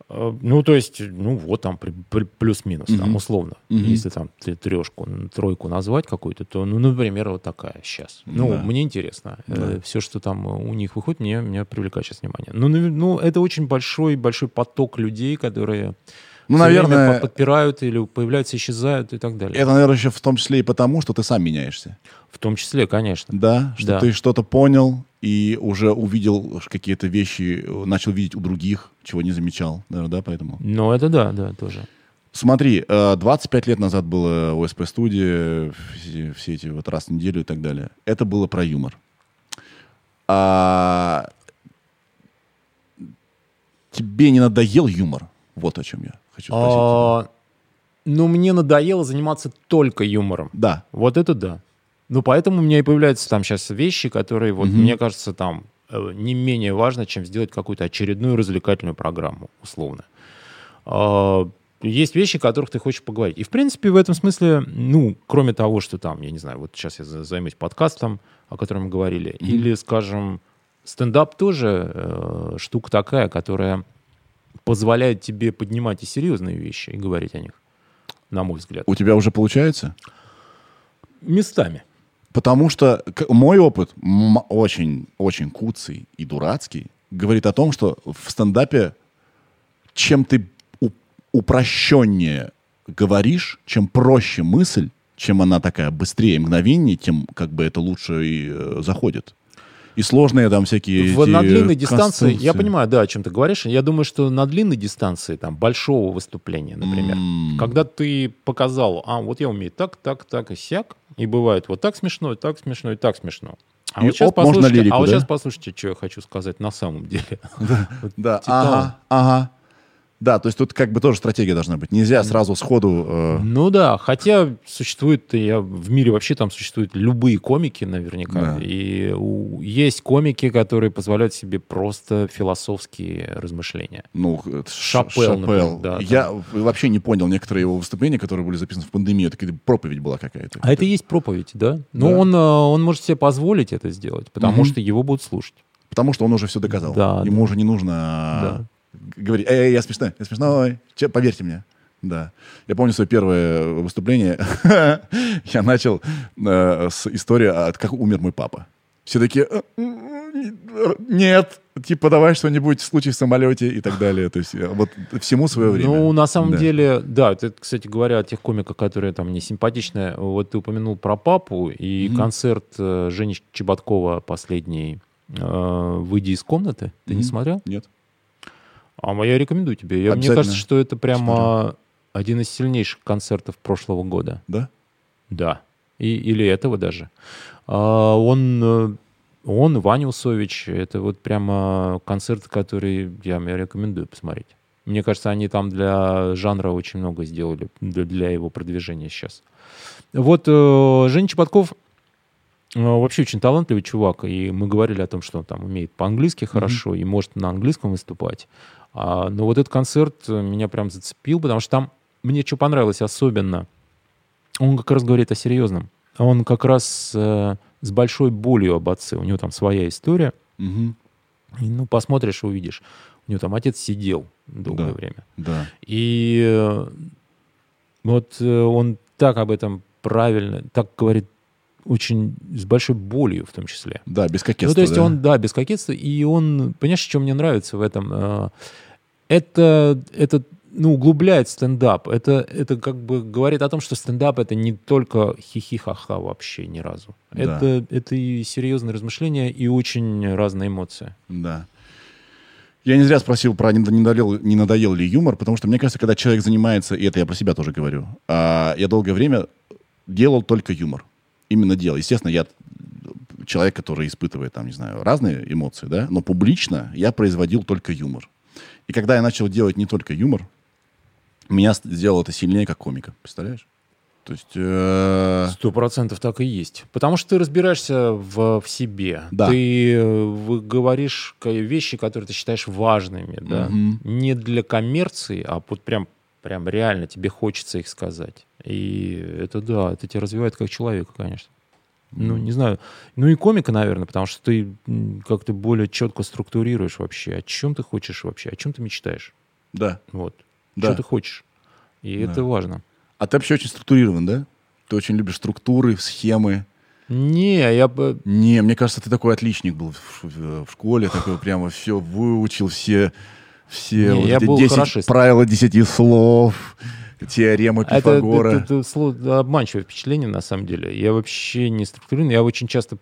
А, Ну, то есть, ну, вот там при- при- плюс-минус, там, Мгм. условно. Мгм. Если там трешку, тройку назвать какую-то, то, ну, например, вот такая сейчас. Ну, Да. мне интересно. Да. все, что там у них выходит, мне, меня привлекает сейчас внимание. Ну, навер- ну, это очень большой, большой поток людей, которые Ну, наверное, по- подпирают или появляются, исчезают и так далее. это, наверное, еще в том числе и потому, что ты сам меняешься. В том числе, конечно. Да, что Да. ты что-то понял и уже увидел какие-то вещи, э, начал видеть у других, чего не замечал. Наверное, да, поэтому. Но это да, да, тоже. Смотри, э, 25 лет назад было ОСП студия, все, все эти вот раз в неделю и так далее. Это было про юмор. А тебе не надоел юмор? Вот о чем я хочу спросить. А, ну, мне надоело заниматься только юмором. Да. Вот это да. Ну, поэтому у меня и появляются там сейчас вещи, которые, вот, мне кажется, там э, не менее важно, чем сделать какую-то очередную развлекательную программу, условно. А, есть вещи, о которых ты хочешь поговорить. И, в принципе, в этом смысле, ну, кроме того, что там, я не знаю, вот сейчас я за- займусь подкастом, о котором мы говорили, или, скажем, стендап тоже э, штука такая, которая позволяет тебе поднимать и серьезные вещи и говорить о них, на мой взгляд. У тебя уже получается? Местами. Потому что мой опыт м- очень, очень куцый и дурацкий говорит о том, что в стендапе чем ты упрощеннее говоришь, чем проще мысль, чем она такая быстрее, мгновеннее, тем как бы это лучше и э, заходит. И сложные там всякие... В, на длинной дистанции, я понимаю, да, о чем ты говоришь. Я думаю, что на длинной дистанции, там, большого выступления, например, М. когда ты показал, а, вот я умею так, так, так и сяк, и бывает вот так смешно, и так смешно, и так смешно. А И вот сейчас оп, послушайте, лирику, а вот да? сейчас послушайте, что я хочу сказать на самом деле. Вот Да, ага, ага. Да, то есть тут как бы тоже стратегия должна быть. Нельзя сразу сходу... э, Ну да, хотя существует, я, в мире вообще там существуют любые комики наверняка. Да. И у- есть комики, которые позволяют себе просто философские размышления. Ну, Ш- Шапел, например, да, Я вообще не понял некоторые его выступления, которые были записаны в пандемию. Это какая-то проповедь была какая-то. А это и есть проповедь, да? Но Да. он, э, он может себе позволить это сделать, потому Мгм. что его будут слушать. Потому что он уже все доказал. Да, Ему да. уже не нужно а, г- говорить, эй, я смешной, я смешной, Че, поверьте мне. Да. Я помню свое первое выступление. я начал э, с истории, от как умер мой папа. Все такие, «Э, нет, типа давай что-нибудь, случай в самолете и так далее. То есть э, вот всему свое время. Ну, на самом Да. деле, да, это, кстати говоря, о тех комиках, которые там не симпатичные. Вот ты упомянул про папу и Мгм. концерт э, Жени Чеботкова последний э, «Выйди из комнаты». Ты не Мгм. смотрел? Нет. А я рекомендую тебе. Я- мне кажется, что это прямо один из сильнейших концертов прошлого года. Да? Да. И, или этого даже. А, он, э, он, Ваня Усович, это вот прямо концерт, который я, я рекомендую посмотреть. Мне кажется, они там для жанра очень много сделали, для, для его продвижения сейчас. Вот э, Женя Чеботков э, вообще очень талантливый чувак, и мы говорили о том, что он там умеет по-английски хорошо и может на английском выступать. А, но вот этот концерт э, меня прям зацепил, потому что там мне что понравилось особенно, он как раз говорит о серьезном. Он как раз э, с большой болью об отце. У него там своя история. Мгм. И, ну, посмотришь и увидишь. У него там отец сидел долгое Да. время. Да. И э, вот э, он так об этом правильно, так говорит очень с большой болью в том числе. Да, без кокетства. Ну, то есть да? он, да, без кокетства, и он, понимаешь, что мне нравится в этом? Это, это ну, углубляет стендап. Это, это как бы говорит о том, что стендап это не только хихи-ха-ха вообще ни разу. Да. Это, это и серьезные размышления, и очень разные эмоции. Да. Я не зря спросил про не надоел, не надоел ли юмор, потому что мне кажется, когда человек занимается, и это я про себя тоже говорю, а, я долгое время делал только юмор. Именно делал. Естественно, я человек, который испытывает, там, не знаю, разные эмоции, да, но публично я производил только юмор. И когда я начал делать не только юмор, меня сделало это сильнее как комика. Представляешь? То есть... э, Сто процентов так и есть. Потому что ты разбираешься в, в себе. Да. Ты э, говоришь вещи, которые ты считаешь важными. Да? Мгм. Не для коммерции, а вот прям, прям реально тебе хочется их сказать. И это да, это тебя развивает как человека, конечно. Ну, не знаю. Ну и комика, наверное, потому что ты как-то более четко структурируешь вообще, о чем ты хочешь вообще, о чем ты мечтаешь. да. Вот. Да. Что ты хочешь. И Да. это важно. А ты вообще очень структурирован, да? Ты очень любишь структуры, схемы. Не, я бы... Не, мне кажется, ты такой отличник был в, в- школе, такой прямо все выучил, все, все Не, вот я эти был 10 хорошист. правила десяти слов, теорема Это, Пифагора. это- это сло- обманчивое впечатление, на самом деле. Я вообще не структурированный, я очень часто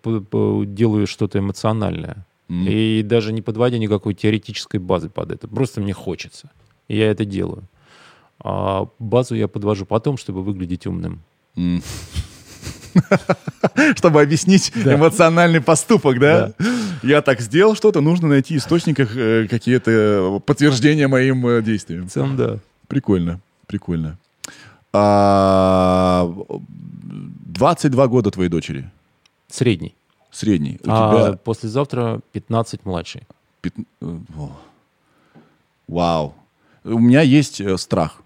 делаю что-то эмоциональное. М. И даже не подводя никакой теоретической базы под это. Просто мне хочется. И я это делаю. А базу я подвожу потом, чтобы выглядеть умным. М. Чтобы объяснить эмоциональный поступок, да? Я так сделал что-то, нужно найти в источниках э, какие-то подтверждения моим э, действиям. В целом, да. Прикольно, прикольно. А, 22 года твоей дочери, Средний. средний. У а тебя послезавтра 15 младший. пят-. Вау. У меня есть э, страх.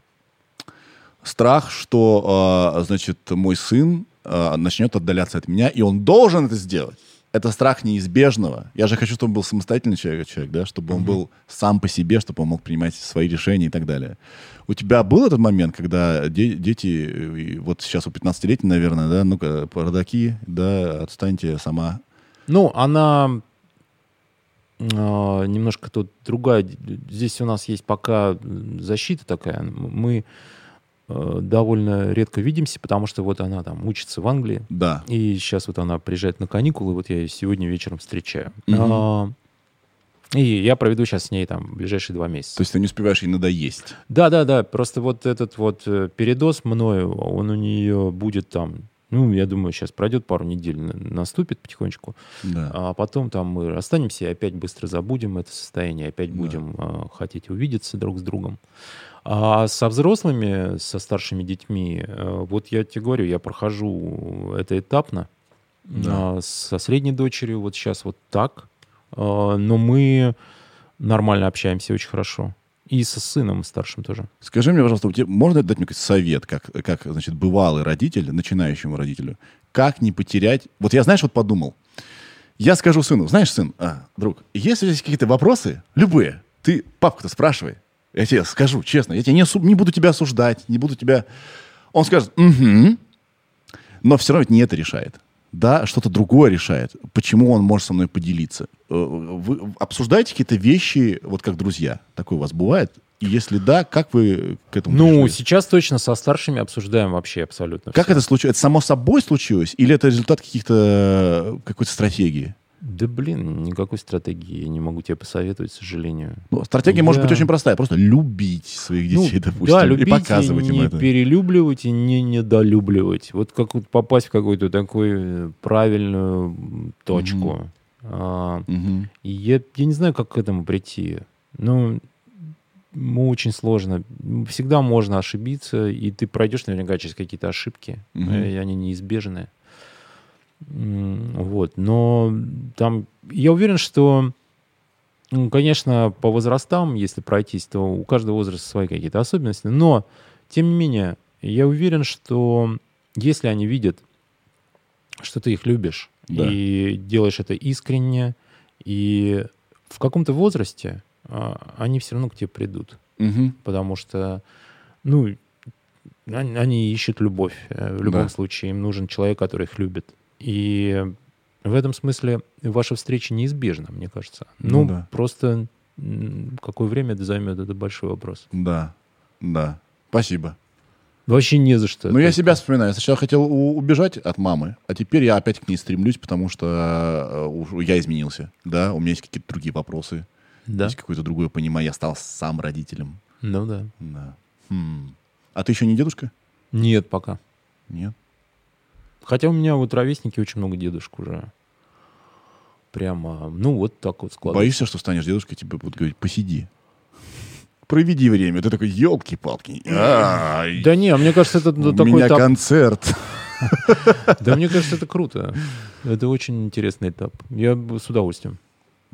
Страх, что, а, значит, мой сын а, начнет отдаляться от меня, и он должен это сделать. Это страх неизбежного. Я же хочу, чтобы он был самостоятельный человек, человек да, чтобы он был сам по себе, чтобы он мог принимать свои решения и так далее. У тебя был этот момент, когда де- дети, э, вот сейчас у 15-летней, наверное, да, ну-ка, родаки, да, отстаньте сама. Ну, она а, немножко тут другая. Здесь у нас есть пока защита такая. Мы довольно редко видимся, потому что вот она там учится в Англии. Да. И сейчас вот она приезжает на каникулы, вот я ее сегодня вечером встречаю. Мгм. А, И я проведу сейчас с ней там ближайшие два месяца. То есть ты не успеваешь ей надоесть. Да, да, да. Просто вот этот вот э, передоз мною, он у нее будет там, ну, я думаю, сейчас пройдет пару недель, на- наступит потихонечку. Да. А потом там мы расстанемся и опять быстро забудем это состояние, опять Да. будем а, хотеть увидеться друг с другом. А со взрослыми, со старшими детьми, э, вот я тебе говорю, я прохожу это этапно. Да. А, со средней дочерью вот сейчас вот так. А, но мы нормально общаемся очень хорошо. И со сыном старшим тоже. Скажи мне, пожалуйста, у тебя можно дать мне какой-то совет, как, как, значит, бывалый родитель, начинающему родителю, как не потерять... Вот я, знаешь, вот подумал, я скажу сыну, знаешь, сын, а, друг, если есть какие-то вопросы, любые, ты папку-то спрашивай, я тебе скажу, честно, я тебе не, осу- не буду тебя осуждать, не буду тебя... Он скажет, угу, но все равно ведь не это решает. Да, что-то другое решает. Почему он может со мной поделиться? Э, Вы обсуждаете какие-то вещи, вот как друзья? Такое у вас бывает? И если да, как вы к этому Ну, пришли? сейчас точно со старшими обсуждаем вообще абсолютно. Как всё. это случилось? Это само собой случилось? Или это результат каких-то какой-то стратегии? Да блин, никакой стратегии я не могу тебе посоветовать, к сожалению. Ну, стратегия может Я- быть очень простая. Просто любить своих детей, Ну, допустим, да, и любить, показывать им не это. перелюбливать и не недолюбливать. Вот как вот попасть в какую-то такую э, правильную точку. А, Мгм. и я, я не знаю, как к этому прийти. Ну, м, очень сложно. Всегда можно ошибиться, и ты пройдешь наверняка через какие-то ошибки, э, и они неизбежны. Вот. Но там я уверен, что, ну, конечно, по возрастам, если пройтись, то у каждого возраста свои какие-то особенности. Но, тем не менее, я уверен, что если они видят, что ты их любишь, Да. и делаешь это искренне, и в каком-то возрасте а, они все равно к тебе придут. Мгм. Потому что, ну, они, они ищут любовь. Э, В любом Да. случае им нужен человек, который их любит. И в этом смысле ваша встреча неизбежна, мне кажется. Ну Ну, да. просто какое время это займет, это большой вопрос. Да, да. Спасибо. Вообще не за что. Ну, я себя вспоминаю. Я сначала хотел убежать от мамы, а теперь я опять к ней стремлюсь, потому что э, я изменился. Да, у меня есть какие-то другие вопросы, Да, есть какое-то другое понимание. Я стал сам родителем. ну да. Да. Хм. А ты еще не дедушка? Нет пока. Нет. Хотя у меня вот ровесники очень много дедушек уже. Прямо, ну, вот так вот складывается. Боишься, что станешь дедушкой, тебе будут говорить, посиди. Проведи время. Ты такой, елки-палки. Да не, а мне кажется, это у такой меня этап концерт. Да, мне кажется, это круто. Это очень интересный этап. Я с удовольствием.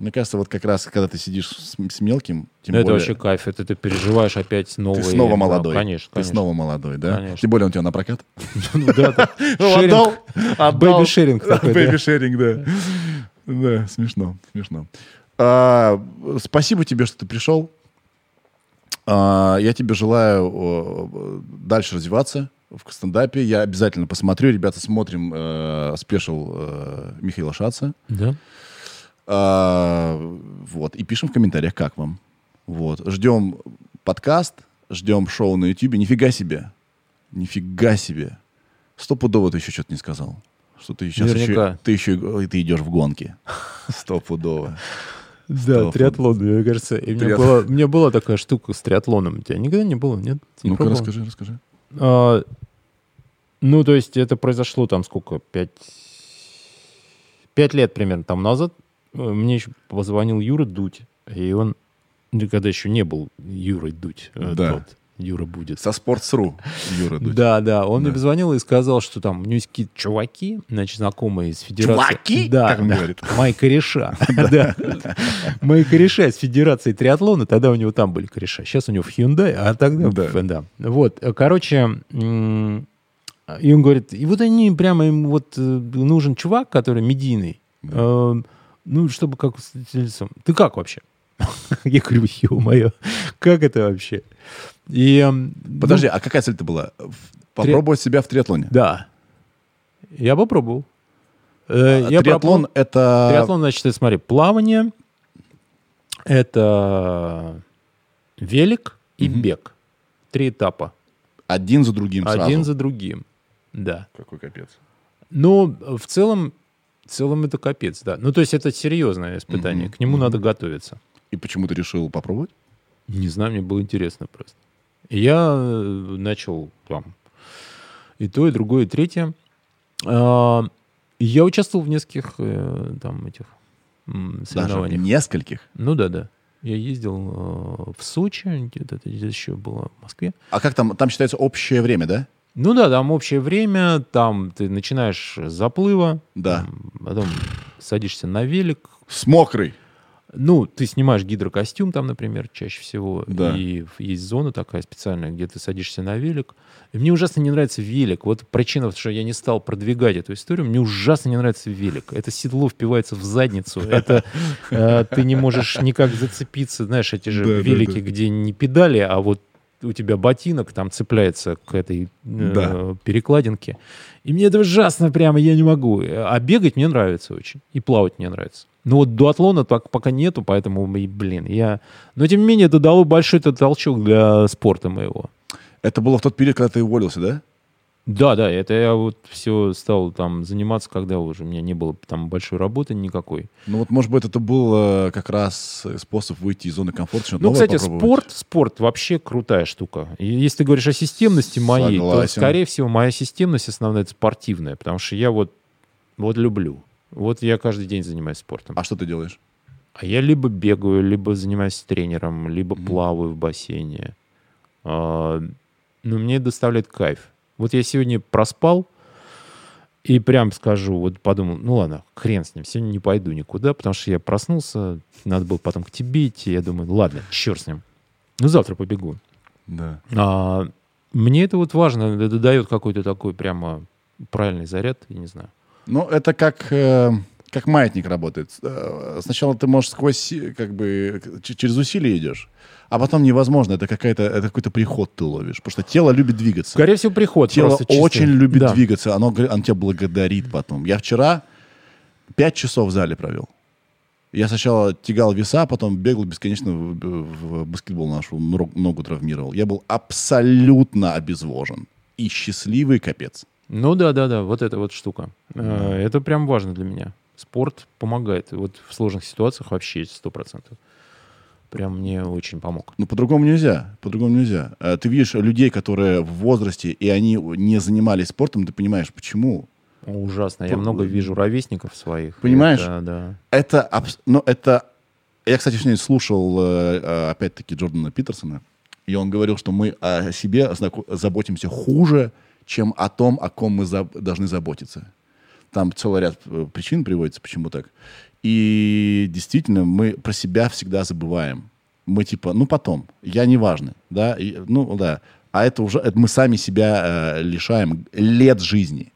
Мне кажется, вот как раз, когда ты сидишь с, с мелким, тем Ну, это более, вообще кайф. Это ты переживаешь опять новые... ты снова да, молодой. конечно, Ты конечно. снова молодой, да? Конечно. Тем более он тебя на прокат. Ну, да, отдал. Baby-sharing такой, да. Baby-sharing, да. Да, смешно, смешно. А, спасибо тебе, что ты пришел. А, я тебе желаю дальше развиваться в стендапе. Я обязательно посмотрю. Ребята, смотрим э, special э, Михаила Шаца. Да? А, вот. И пишем в комментариях, как вам. Вот. Ждем подкаст, ждем шоу на YouTube. Нифига себе. Нифига себе. Стопудово ты еще что-то не сказал. Что ты сейчас еще, Наверняка. ты еще ты идешь в гонки. Стопудово. Да, триатлон, мне кажется. И у меня Триат- была, у меня была такая штука с триатлоном. У тебя никогда не было, нет? Не Ну-ка, пробовал? расскажи, расскажи. А, ну, то есть это произошло там сколько? Пять... Пять лет примерно там назад. Э, Мне еще позвонил Юра Дудь. И он, ну, когда еще не был Юрой Дудь, э, Да. тот, Юра будет. Со Sports.ru Юра Дудь. Да, да. Он мне позвонил и сказал, что там у него есть какие-то чуваки, значит, знакомые из Федерации. Чуваки? Да, Как он да. говорит. Мои кореша. Да. Мои кореша из Федерации триатлона. Тогда у него там были кореша. Сейчас у него в Hyundai, а тогда... Да. Да. Вот. Короче, м, и он говорит, и вот они прямо, им вот э, нужен чувак, который медийный, э, ну, чтобы как с лицом. Ты как вообще? Я говорю, ё-моё, как это вообще? И, эм, Подожди, а какая цель-то была? Попробовать себя в триатлоне? да. Я попробовал. Э, А я Триатлон попробовал. — это... Триатлон, значит, это, смотри, плавание, это велик и бег. Три этапа. Один за другим сразу. Один за другим. Да. Какой капец. Но в целом, в целом это капец, да. Ну, то есть это серьезное испытание. К нему надо готовиться. И почему ты решил попробовать? Не знаю, мне было интересно просто. Я э, начал там и то, и другое, и третье. А, я участвовал в нескольких э, там этих м, Даже в соревнованиях. нескольких. Ну да, да. Я ездил э, в Сочи, где-то здесь еще было в Москве. А как там? Там считается общее время, да? Ну да, там общее время, там ты начинаешь с заплыва, Да. там потом садишься на велик, С мокрой. Ну, ты снимаешь гидрокостюм там, например, чаще всего. Да. И есть зона такая специальная, где ты садишься на велик. И мне ужасно не нравится велик. Вот причина, что я не стал продвигать эту историю. Мне ужасно не нравится велик. Это седло впивается в задницу. Это э, ты не можешь никак зацепиться. Знаешь, эти же велики, где не педали, а вот у тебя ботинок там цепляется к этой э, Да. перекладинке. И мне это ужасно прямо, я не могу. А бегать мне нравится очень. И плавать мне нравится. Ну вот дуатлона так пока нету, поэтому, блин, я... Но тем не менее, это дало большой этот толчок для спорта моего. Это было в тот период, когда ты уволился, да? Да, да, это я вот все стал там заниматься, когда уже у меня не было там большой работы никакой. Ну вот, может быть, это был э, как раз способ выйти из зоны комфорта. что-то Ну, кстати, спорт, спорт вообще крутая штука. И если ты говоришь о системности моей, то, Согласен. скорее всего, моя системность основная это спортивная, потому что я вот, вот люблю. Вот я каждый день занимаюсь спортом. А что ты делаешь? А я либо бегаю, либо занимаюсь тренером, либо плаваю в бассейне. А, ну, мне доставляет кайф. Вот я сегодня проспал, и прям скажу, вот подумал, ну ладно, хрен с ним, сегодня не пойду никуда, потому что я проснулся, надо было потом к тебе идти, я думаю, ладно, черт с ним. Ну, завтра побегу. Да. А, мне это вот важно, это дает какой-то такой прямо правильный заряд, я не знаю. Ну, это как, э, как маятник работает. Э, Сначала ты, можешь сквозь, как бы, через усилие идешь, а потом невозможно. Это, какая-то, это какой-то приход ты ловишь. Потому что тело любит двигаться. Скорее всего, приход Тело очень любит Да. двигаться. Оно, оно тебя благодарит потом. Я вчера пять часов в зале провел. Я сначала тягал веса, потом бегал бесконечно в, в баскетбол нашу, ног- ногу травмировал. Я был абсолютно обезвожен. И счастливый капец. Ну да, да, да, вот эта вот штука. Э, Это прям важно для меня. Спорт помогает. Вот в сложных ситуациях вообще сто процентов. Прям мне очень помог. Ну, по-другому нельзя. По-другому нельзя. Э, Ты видишь людей, которые в возрасте, и они не занимались спортом, ты понимаешь, почему. Ужасно. Я По- много вижу ровесников своих. Понимаешь? Это, да. Это, абс- ну, это... Я, кстати, сегодня слушал, э, э, опять-таки, Джордана Питерсона, и он говорил, что мы о себе заботимся хуже, чем о том, о ком мы заб- должны заботиться. Там целый ряд э, причин приводится, почему так. И действительно, мы про себя всегда забываем. Мы типа, ну потом, я не важный, да, и, ну да. А это уже, это мы сами себя э, лишаем лет жизни,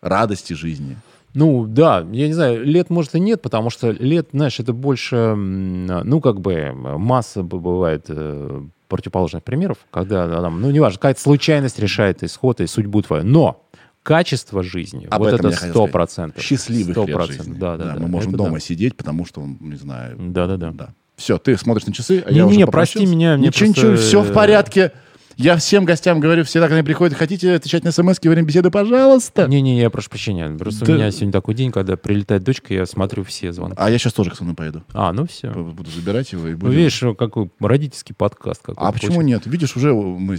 радости жизни. Ну, да, я не знаю, лет, может, и нет, потому что лет, знаешь, это больше, ну, как бы, масса бывает э, противоположных примеров, когда, ну, неважно, какая-то случайность решает исход и судьбу твою. Но качество жизни, Об вот этом это сто процентов. Счастливых Сто лет процентов, жизни. да, да, да. Мы можем это дома да. сидеть, потому что, не знаю. Да-да-да. Да. Все, ты смотришь на часы, а Не-не-не, я уже прости меня, мне Ничего, просто, ничего, все в э, порядке. Я всем гостям говорю, всегда, когда они приходят, хотите отвечать на смс во время беседы, пожалуйста. Не-не, я прошу прощения. Просто Да. у меня сегодня такой день, когда прилетает дочка, я смотрю все звонки. А я сейчас тоже к сыну поеду. А, ну все. Буду забирать его и Ну, будем- видишь, какой родительский подкаст. Какой А почему нет? Видишь, уже мы,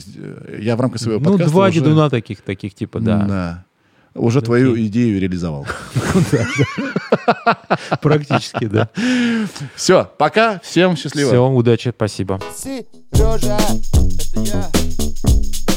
я в рамках своего Ну, подкаста два уже- дедуна таких, таких типа, да. Да. Уже твою идею реализовал. Практически, да. Все, пока, всем счастливо. Все, удачи, спасибо. Сережа, это я.